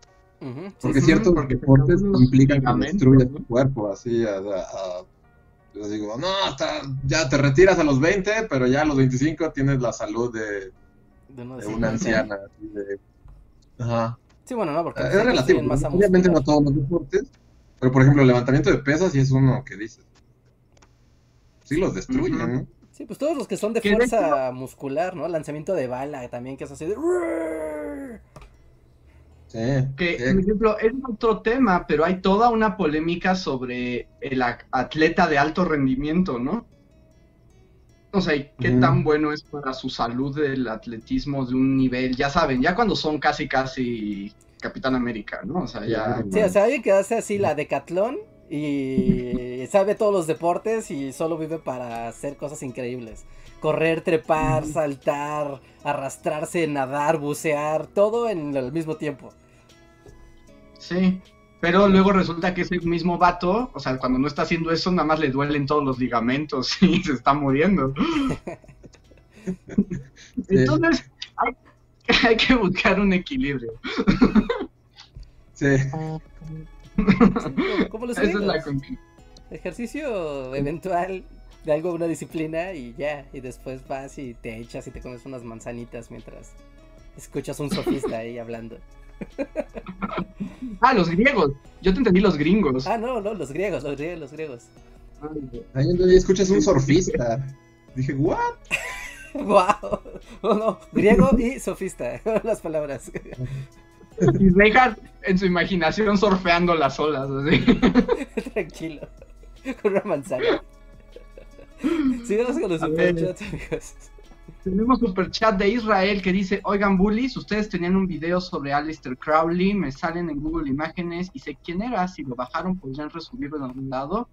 Porque es cierto, porque deportes implican que destruyes tu cuerpo, así, a, yo digo, no, ya te retiras a los 20, pero ya a los 25 tienes la salud de, de, una anciana. Ajá. Sí, bueno, no, porque es relativo. Obviamente no todos los deportes, pero por ejemplo, el levantamiento de pesas sí es uno que dices. Sí los destruyen, ¿no? Sí, pues todos los que son de fuerza muscular, ¿no? Lanzamiento de bala también, que es así de... Que, por ejemplo, es otro tema, pero hay toda una polémica sobre el atleta de alto rendimiento, ¿no? O sea, qué tan bueno es para su salud el atletismo de un nivel, ya saben, ya cuando son casi, casi Capitán América, ¿no? O sea, ya... Sí, o sea, alguien que hace así la decatlón y sabe todos los deportes y solo vive para hacer cosas increíbles. Correr, trepar, saltar, arrastrarse, nadar, bucear, todo en el mismo tiempo. Sí, pero luego resulta que ese mismo vato, o sea, cuando no está haciendo eso, nada más le duelen todos los ligamentos (laughs) y se está muriendo. (laughs) Entonces, (laughs) hay, que buscar un equilibrio. Sí. ¿Cómo lo Esa es la Ejercicio eventual de algo, una disciplina y ya. Y después vas y te echas y te comes unas manzanitas mientras escuchas un sofista ahí (laughs) hablando. ah, los griegos. Yo te entendí los gringos. Ah, no, no, los griegos, los griegos, los griegos. Ahí escuchas un surfista. Dije, ¿what? (laughs) wow. (laughs) Oh, no, griego y sofista, las palabras. Y Reinhardt en su imaginación surfeando las olas, así. (laughs) Tranquilo. Con una manzana. Sigamos con los superchats, amigos. Tenemos superchat de Israel que dice, oigan bullies, ustedes tenían un video sobre Alistair Crowley, me salen en Google Imágenes y sé quién era, si lo bajaron podrían resubirlo en algún lado,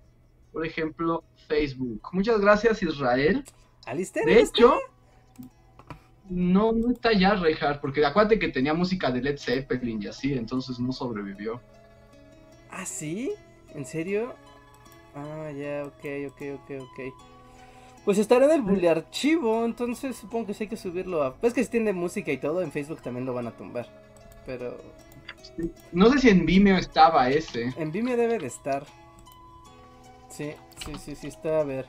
por ejemplo, Facebook. Muchas gracias Israel. ¿Alistair? De hecho, no, no está ya Reinhardt, porque acuérdate que tenía música de Led Zeppelin y así, entonces no sobrevivió. ¿Ah, sí? ¿En serio? Ah, ya, ok, ok, ok, ok. Pues estará en el bully archivo, entonces supongo que sí hay que subirlo a... Pues que si tiene música y todo, en Facebook también lo van a tumbar. Pero... No sé si en Vimeo estaba ese. En Vimeo debe de estar. Sí, sí, sí, sí está, a ver.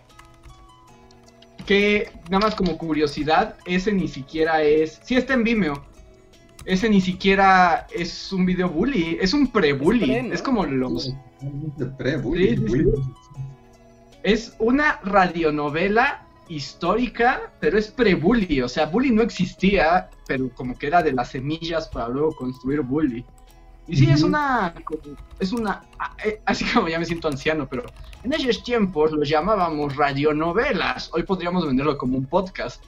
Que, nada más como curiosidad, ese ni siquiera es... Sí está en Vimeo. Ese ni siquiera es un video bully, es un pre-bully. Es Es, pre, ¿no? como los... De pre, bully, Sí, sí, bully. Es una radionovela histórica, pero es pre-bully. O sea, bully no existía, pero como que era de las semillas para luego construir bully. Y sí, es una. Es una. eh, Así como ya me siento anciano, pero en esos tiempos lo llamábamos radionovelas. Hoy podríamos venderlo como un podcast.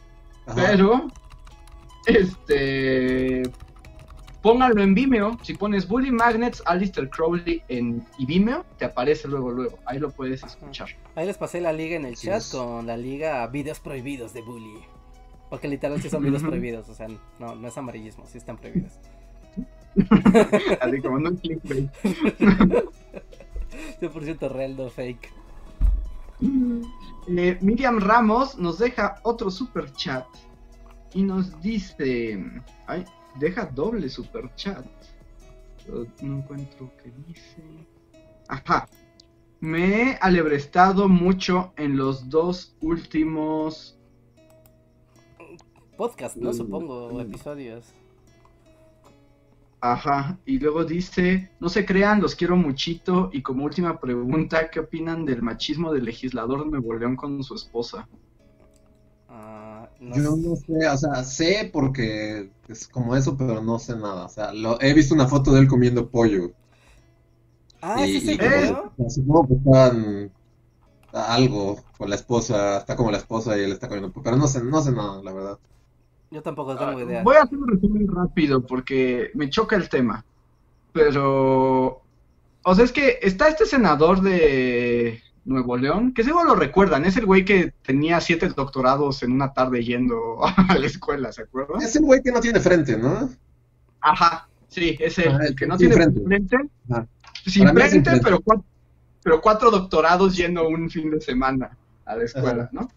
Ajá. Pero. Este. Pónganlo en Vimeo. Si pones Bully Magnets, Alistair Crowley en y Vimeo, te aparece luego, luego. Ahí lo puedes escuchar. Ahí les pasé la liga en el chat es. con la liga Videos Prohibidos de Bully. Porque literal sí son (laughs) videos prohibidos, o sea, no, no es amarillismo, sí están prohibidos. (laughs) Así como no (laughs) clickbait. 100% real, no fake. Eh, Miriam Ramos nos deja otro super chat y nos dice, ay, deja doble super chat. No encuentro qué dice. Ajá. Me he alebrestado mucho en los dos últimos. Podcast, ¿no? Mm, Supongo, mm. episodios. Ajá. Y luego dice, no se crean, los quiero muchito. Y como última pregunta, ¿qué opinan del machismo del legislador de Nuevo León con su esposa? Ah, no Yo no sé, o sea, sé porque es como eso, pero no sé nada. O sea, lo, he visto una foto de él comiendo pollo. Ah, y, ¿ese es y el Eh. video? como- supongo que están algo con la esposa, está como la esposa y él está comiendo pollo. Pero no sé, no sé nada, la verdad. Yo tampoco tengo Ah, idea. Voy a hacer un resumen rápido porque me choca el tema. Pero. O sea, es que está este senador de Nuevo León, que seguro lo recuerdan. Es el güey que tenía siete doctorados en una tarde yendo (laughs) a la escuela, ¿se acuerdan? Es el güey que no tiene frente, ¿no? Ajá, sí, es el, Ah, el que no sin tiene frente. frente. Ajá. Sin frente, frente. pero cuatro, pero cuatro doctorados yendo un fin de semana a la escuela, Ajá. ¿no?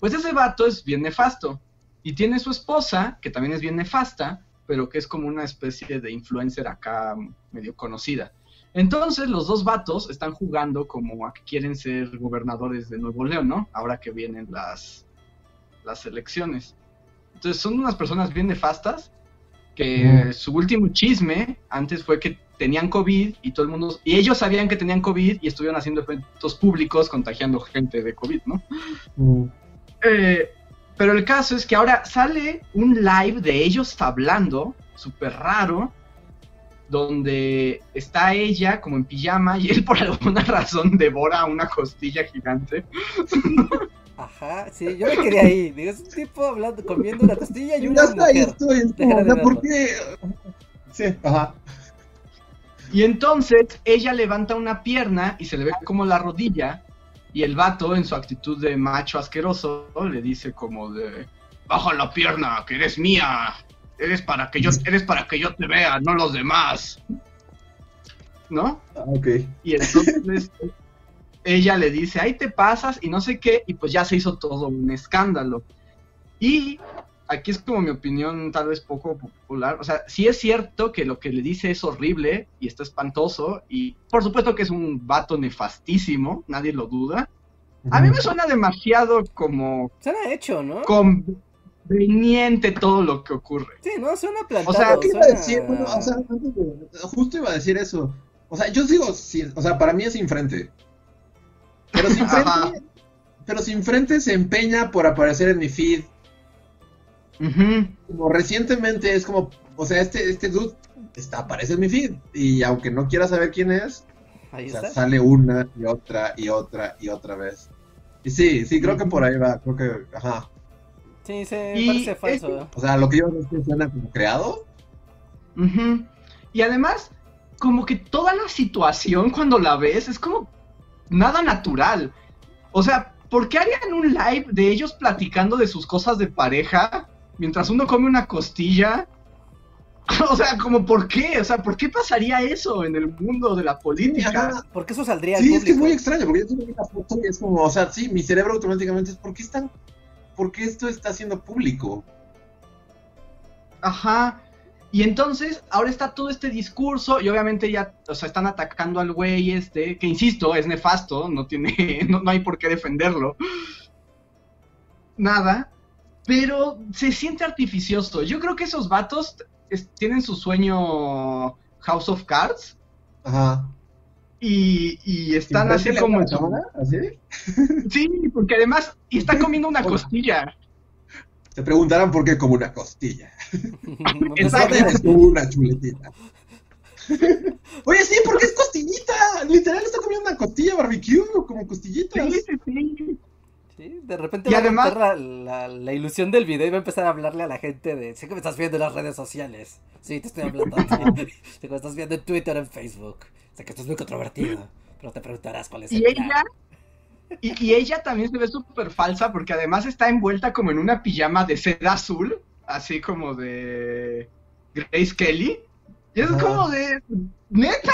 Pues ese vato es bien nefasto. Y tiene su esposa, que también es bien nefasta, pero que es como una especie de influencer acá medio conocida. Entonces los dos vatos están jugando como a que quieren ser gobernadores de Nuevo León, ¿no? Ahora que vienen las, las elecciones. Entonces son unas personas bien nefastas que su último chisme antes fue que tenían COVID y todo el mundo y ellos sabían que tenían COVID y estuvieron haciendo eventos públicos contagiando gente de COVID, ¿no? Eh, pero el caso es que ahora sale un live de ellos hablando, súper raro, donde está ella como en pijama y él por alguna (laughs) razón devora una costilla gigante. Ajá, sí, yo me quería ahí. Digo, es un tipo hablando, comiendo una costilla y Ya una está, ahí mujer. estoy. Es Deja como, de o sea, ¿por qué? Sí, ajá. Y entonces ella levanta una pierna y se le ve como la rodilla y el vato en su actitud de macho asqueroso le dice como de baja la pierna que eres mía eres para que yo eres para que yo te vea no los demás ¿no? Ah, ok. Y entonces ella le dice, ahí te pasas y no sé qué, y pues ya se hizo todo un escándalo. Y aquí es como mi opinión tal vez poco popular, o sea, sí es cierto que lo que le dice es horrible y está espantoso, y por supuesto que es un vato nefastísimo, nadie lo duda. A mí me suena demasiado como Suena hecho, ¿no? conveniente todo lo que ocurre. Sí, no, suena plantado. O sea, ¿Qué iba a suena- decir? Bueno, o sea, antes de- justo iba a decir eso. O sea, yo sigo, sin- o sea, para mí es sin frente. Pero sin (laughs) frente, pero sin frente se empeña por aparecer en mi feed. Como recientemente es como, o sea, este, este dude está, aparece en mi feed. Y aunque no quiera saber quién es, Ahí o sea, sale una y otra y otra y otra vez. Y sí, sí, creo que por ahí va, creo que, ajá. Sí, se Y parece falso. O sea, lo que yo veo es que suena como creado. Ujú. Y además, como que toda la situación cuando la ves es como nada natural. O sea, ¿por qué harían un live de ellos platicando de sus cosas de pareja mientras uno come una costilla? (laughs) o sea, como por qué, o sea, ¿por qué pasaría eso en el mundo de la política? Porque eso saldría al Sí, es que es muy extraño, porque yo tengo una foto y es como, o sea, sí, mi cerebro automáticamente es, ¿por qué están, por qué esto está siendo público? Ajá. Y entonces, ahora está todo este discurso, y obviamente ya, o sea, están atacando al güey este, que insisto, es nefasto, no tiene, (laughs) no, no hay por qué defenderlo. Nada. Pero se siente artificioso. Yo creo que esos vatos es- tienen su sueño House of Cards. Ajá. Y, y están así ¿Enfrente como cámara? ¿Así? (laughs) Sí, porque además, y está comiendo una costilla. Se preguntarán por qué como una costilla. (laughs) Exacto. sabes. Es como una chuletita. (laughs) Oye, sí, porque es costillita. Literal está comiendo una costilla barbecue, como costillitas. Sí, sí, sí. Sí, de repente Y va además- a la, la, ilusión del video y va a empezar a hablarle a la gente de, sé que me estás viendo en las redes sociales. Sí, te estoy hablando (laughs) (laughs) sé que me estás viendo en Twitter, en Facebook. Sé que esto es muy controvertido, pero te preguntarás cuál es el Y plan. ella, y, y ella también se ve súper falsa porque además está envuelta como en una pijama de seda azul, así como de Grace Kelly. Y es Ajá. como de, neta,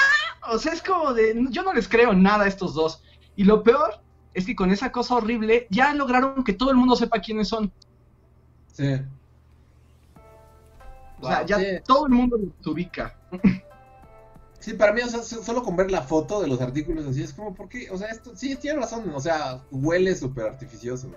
o sea, es como de, yo no les creo nada a estos dos. Y lo peor es que con esa cosa horrible ya lograron que todo el mundo sepa quiénes son. Sí. O sea, ya Sí. todo el mundo los ubica. Sí, para mí, o sea, so- solo con ver la foto de los artículos así, es como, ¿por qué? O sea, esto, sí, tiene razón, o sea, huele súper artificioso.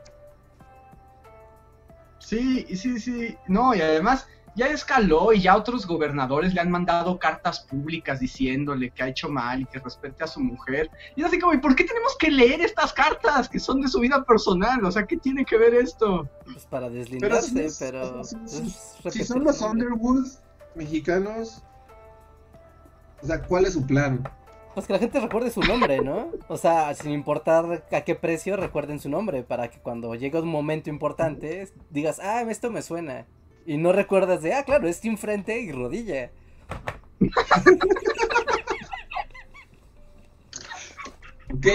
Sí, sí, sí. No, y además ya escaló y ya otros gobernadores le han mandado cartas públicas diciéndole que ha hecho mal y que respete a su mujer. Y es así como, ¿y por qué tenemos que leer estas cartas que son de su vida personal? O sea, ¿qué tiene que ver esto? Pues para Pero deslindarse, si, pero... si- si- son los su nombre. Underwood mexicanos, o sea, ¿cuál es su plan? Pues que la gente recuerde su nombre, ¿no? O sea, sin importar a qué precio, recuerden su nombre para que cuando llegue un momento importante digas, ah, esto me suena. Y no recuerdas de, ah, claro, es Team Frente y Rodilla. Ok,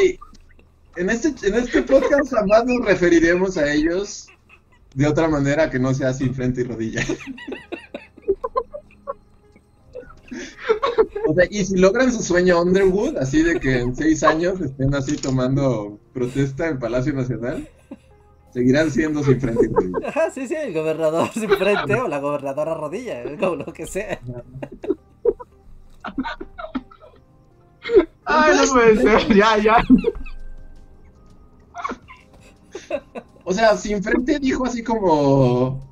en este, en este podcast jamás nos referiremos a ellos de otra manera que no sea sin frente y rodilla. O sea, y si logran su sueño Underwood, así de que en seis años estén así tomando protesta en Palacio Nacional, seguirán siendo sin frente y rodilla. Ajá, sí, sí, el gobernador sin frente o la gobernadora rodilla, como lo que sea. Ay, no puede ser, (laughs) ya, ya. O sea, sin frente dijo así como.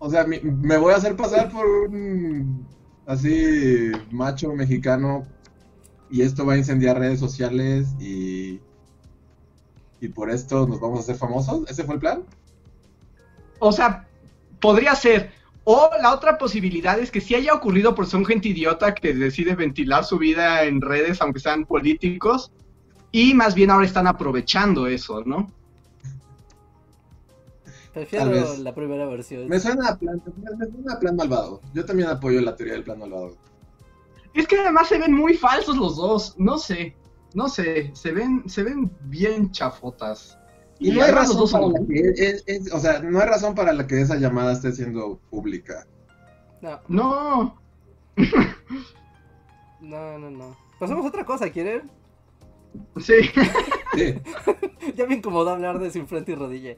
O sea, me voy a hacer pasar por un. Así, macho mexicano. Y esto va a incendiar redes sociales y. Y por esto nos vamos a hacer famosos. ¿Ese fue el plan? O sea, podría ser. O la otra posibilidad es que sí haya ocurrido por un gente idiota que decide ventilar su vida en redes, aunque sean políticos, y más bien ahora están aprovechando eso, ¿no? Tal Prefiero vez. la primera versión. Me suena, a plan, me, me suena a plan malvado. Yo también apoyo la teoría del plan malvado. Es que además se ven muy falsos los dos, no sé, no sé, se ven, se ven bien chafotas. Y no hay razón dos para la que es- es- o sea, no hay razón para la que esa llamada esté siendo pública. No, No, (laughs) no, no, no. Pasamos a otra cosa, ¿quieren? sí. Sí. (laughs) Ya me incomodó hablar de sin frente y rodilla.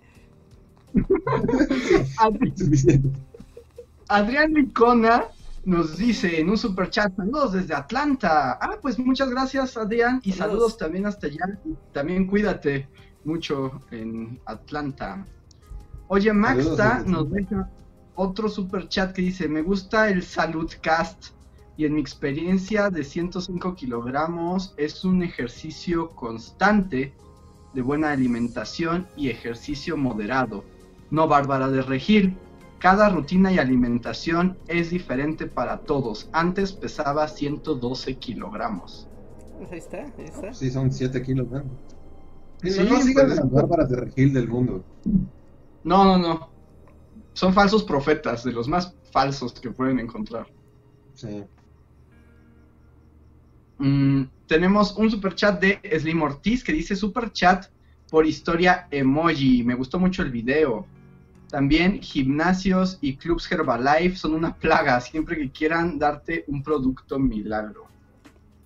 (laughs) Adrián Licona nos dice en un super chat, saludos desde Atlanta. Ah, pues muchas gracias Adrián y Saludos. saludos también hasta allá. También cuídate mucho en Atlanta. Oye, Maxta nos deja otro super chat que dice, me gusta el Saludcast y en mi experiencia de 105 kilogramos es un ejercicio constante de buena alimentación y ejercicio moderado. No Bárbara de Regil. Cada rutina y alimentación es diferente para todos. Antes pesaba 112 kilogramos. Ahí está, ahí está. Sí, son 7 kilos, ¿no? Sí, Sí, no, no sigan pues- las bárbaras de regil del mundo. No, no, no. Son falsos profetas, de los más falsos que pueden encontrar. Sí. Mm, tenemos un super chat de Slim Ortiz que dice super chat por historia emoji. Me gustó mucho el video. También gimnasios y clubs Herbalife son una plaga siempre que quieran darte un producto milagro.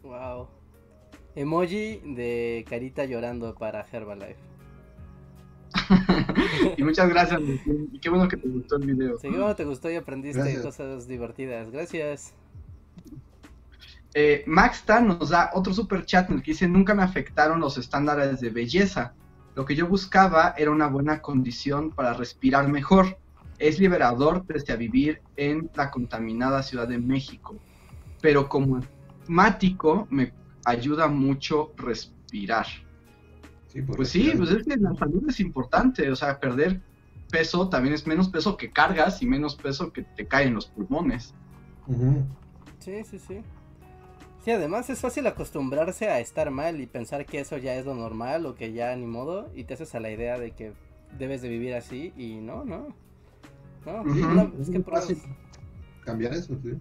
Wow. Emoji de carita llorando para Herbalife. (laughs) y muchas gracias, y qué bueno que te gustó el video. Sí, bueno, te gustó y aprendiste cosas divertidas. Gracias. Eh, nos da otro super chat en el que dice, nunca me afectaron los estándares de belleza. Lo que yo buscaba era una buena condición para respirar mejor. Es liberador desde a vivir en la contaminada Ciudad de México. Pero como asmático me ayuda mucho respirar. pues sí, pues es que la salud es importante. O sea, perder peso también es menos peso que cargas y menos peso que te cae en los pulmones. Sí, sí, sí. Sí, además es fácil acostumbrarse a estar mal y pensar que eso ya es lo normal o que ya ni modo y te haces a la idea de que debes de vivir así y no, no. No, es que fácil cambiar eso, sí.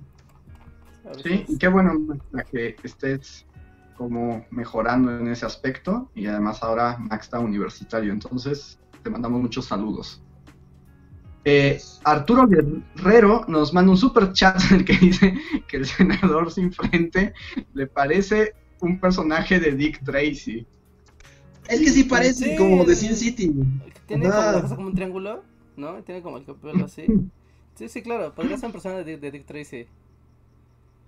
Sí, y qué bueno que estés como mejorando en ese aspecto y además ahora Max está universitario, entonces te mandamos muchos saludos. Eh, Arturo Guerrero nos manda un super chat en el que dice que el senador sin frente le parece un personaje de Dick Tracy. Es que sí parece como de Sin City. Tiene como, un triángulo, ¿no? Tiene como el pelo así. (laughs) Sí, sí, claro, podría ser un personaje de, Dick Tracy.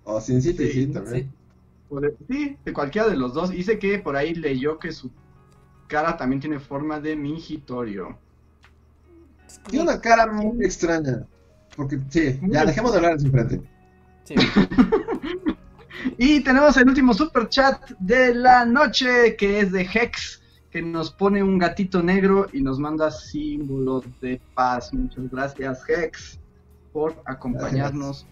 O Sin City, sí, también. Sí. de cualquiera de los dos. Dice que por ahí leyó que su cara también tiene forma de mingitorio. Tiene una cara muy extraña. Porque, sí, ya dejemos de hablar de frente. Sí. (laughs) y tenemos el último super chat de la noche, que es de Hex, que nos pone un gatito negro y nos manda símbolos de paz. Muchas gracias, Hex, por acompañarnos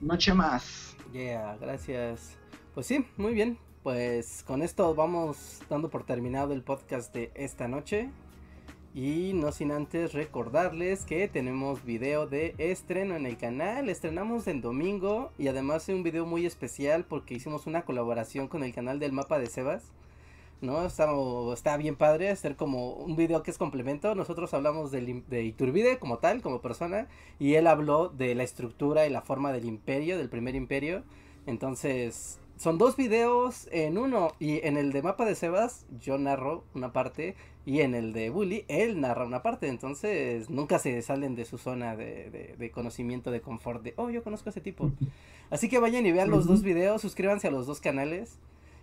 noche más. Yeah, gracias. Pues sí, muy bien. Pues con esto vamos dando por terminado el podcast de esta noche. Y no sin antes recordarles que tenemos video de estreno en el canal. Estrenamos en domingo y además es un video muy especial porque hicimos una colaboración con el canal del mapa de Sebas. ¿no? Está, está bien padre hacer como un video que es complemento. Nosotros hablamos de, de Iturbide como tal, como persona, y él habló de la estructura y la forma del imperio, del primer imperio. Entonces, son dos videos en uno. Y en el de mapa de Sebas, yo narro una parte. Y en el de Bully, él narra una parte. Entonces, nunca se salen de su zona de, de, conocimiento, de confort. De, oh, yo conozco a ese tipo. (laughs) Así que vayan y vean los dos videos. Suscríbanse a los dos canales.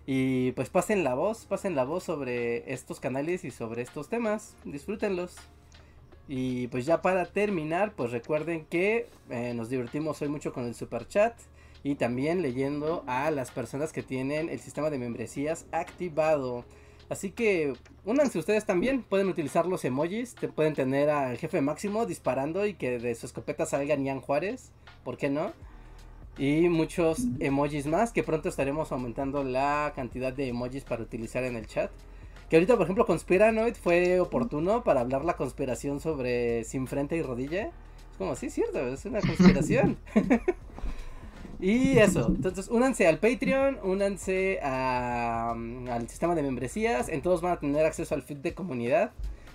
Y pues pasen la voz, pasen la voz sobre estos canales y sobre estos temas. Disfrútenlos. Y pues ya para terminar, pues recuerden que eh, nos divertimos hoy mucho con el super chat y también leyendo a las personas que tienen el sistema de membresías activado. Así que únanse ustedes también, pueden utilizar los emojis, te pueden tener al jefe máximo disparando y que de su escopeta salga Nian Juárez, ¿por qué no? Y muchos emojis más, que pronto estaremos aumentando la cantidad de emojis para utilizar en el chat. Que ahorita, por ejemplo, Conspiranoid fue oportuno para hablar la conspiración sobre sin frente y rodilla. Es como, sí, cierto, es una conspiración. (laughs) (laughs) Y eso, entonces únanse al Patreon, únanse mm, al sistema de membresías, en todos van a tener acceso al feed de comunidad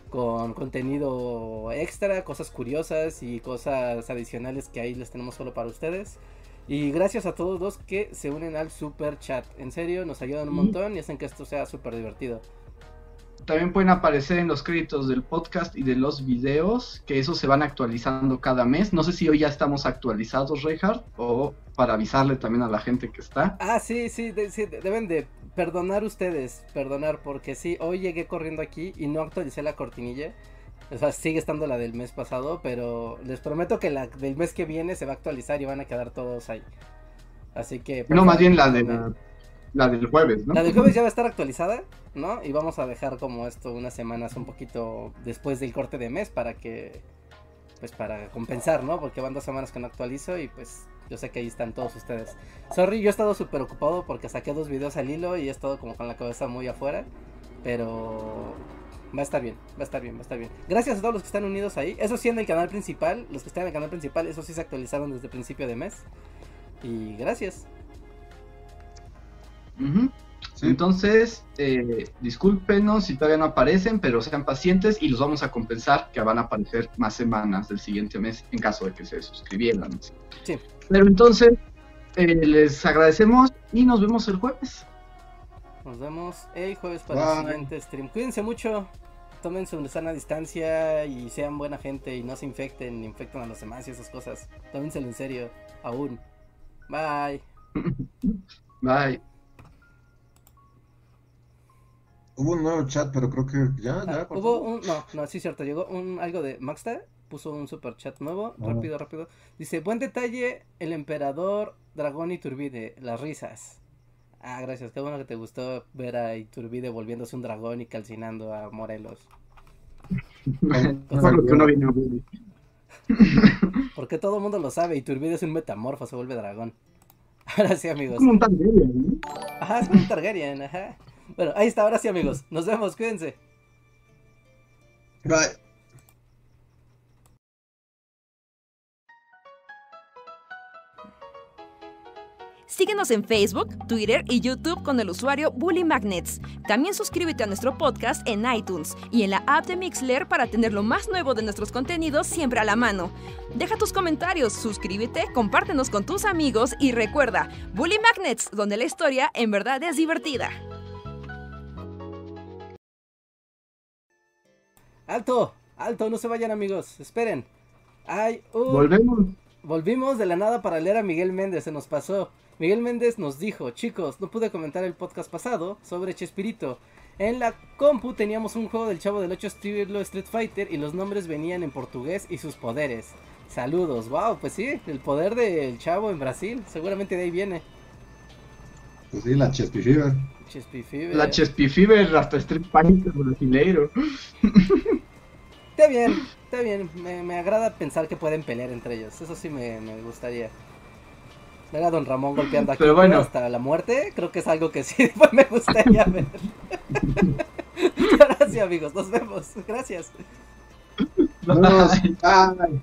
con contenido extra, cosas curiosas y cosas adicionales que ahí les tenemos solo para ustedes. Y gracias a todos los que se unen al super chat. En serio, nos ayudan un montón y hacen que esto sea súper divertido. También pueden aparecer en los créditos del podcast y de los videos, que esos se van actualizando cada mes. No sé si hoy ya estamos actualizados, Reinhardt, o para avisarle también a la gente que está. Ah, sí, sí, deben de perdonar ustedes, perdonar, porque sí, hoy llegué corriendo aquí y no actualicé la cortinilla. O sea, sigue estando la del mes pasado, pero les prometo que la del mes que viene se va a actualizar y van a quedar todos ahí. Así que... No, más bien la de la la del jueves, ¿no? La del jueves ya va a estar actualizada, ¿no? Y vamos a dejar como esto unas semanas un poquito después del corte de mes para que, pues para compensar, ¿no? Porque van dos semanas que no actualizo y pues yo sé que ahí están todos ustedes. Sorry, yo he estado súper ocupado porque saqué dos videos al hilo y he estado como con la cabeza muy afuera, pero va a estar bien, va a estar bien, va a estar bien. Gracias a todos los que están unidos ahí. Eso sí en el canal principal, los que están en el canal principal, eso sí se actualizaron desde principio de mes. Y gracias. Entonces, eh, discúlpenos si todavía no aparecen, pero sean pacientes y los vamos a compensar que van a aparecer más semanas del siguiente mes en caso de que se suscribieran. Sí. Pero entonces, eh, les agradecemos y nos vemos el jueves. Nos vemos el jueves para el siguiente stream. Cuídense mucho, tomen su sana distancia y sean buena gente y no se infecten, infecten a los demás y esas cosas. Tómenselo en serio, aún. Bye. (laughs) Bye. Hubo un nuevo chat, pero creo que ya, ya. Ah, por hubo un, no, no, sí cierto, llegó un algo de Maxta, puso un super chat nuevo, Ah. rápido, rápido. Dice, buen detalle, el emperador, dragón y Turbide, las risas. Ah, gracias, qué bueno que te gustó ver a Iturbide volviéndose un dragón y calcinando a Morelos. (laughs) (laughs) Porque todo el mundo lo sabe, Iturbide es un metamorfo, se vuelve dragón. (laughs) Ahora sí, amigos. Como un Targaryen, ¿no? Ajá, es un Targaryen, ajá. Bueno, ahí está, ahora sí, amigos. Nos vemos, cuídense. Bye. Síguenos en Facebook, Twitter y YouTube con el usuario Bully Magnets. También suscríbete a nuestro podcast en iTunes y en la app de Mixler para tener lo más nuevo de nuestros contenidos siempre a la mano. Deja tus comentarios, suscríbete, compártenos con tus amigos y recuerda, Bully Magnets, donde la historia en verdad es divertida. Alto, alto, no se vayan, amigos. Esperen. Hay un... Volvemos. Volvimos de la nada para leer a Miguel Méndez, se nos pasó. Miguel Méndez nos dijo, chicos, no pude comentar el podcast pasado sobre Chespirito. En la compu teníamos un juego del Chavo del 8 estilo Street Fighter y los nombres venían en portugués y sus poderes. Saludos, wow, pues sí, el poder del Chavo en Brasil, seguramente de ahí viene. Pues sí, la Chespi Fever. Chespi Fever. La Chespi Fever hasta Street Fighter brasileiro. (laughs) Está bien, está bien, me, me agrada pensar que pueden pelear entre ellos, eso sí me, me gustaría. Ver a Don Ramón golpeando aquí Pero bueno. hasta la muerte, creo que es algo que sí (laughs) me gustaría ver. (laughs) Gracias amigos, nos vemos, gracias. Vámonos. Bye.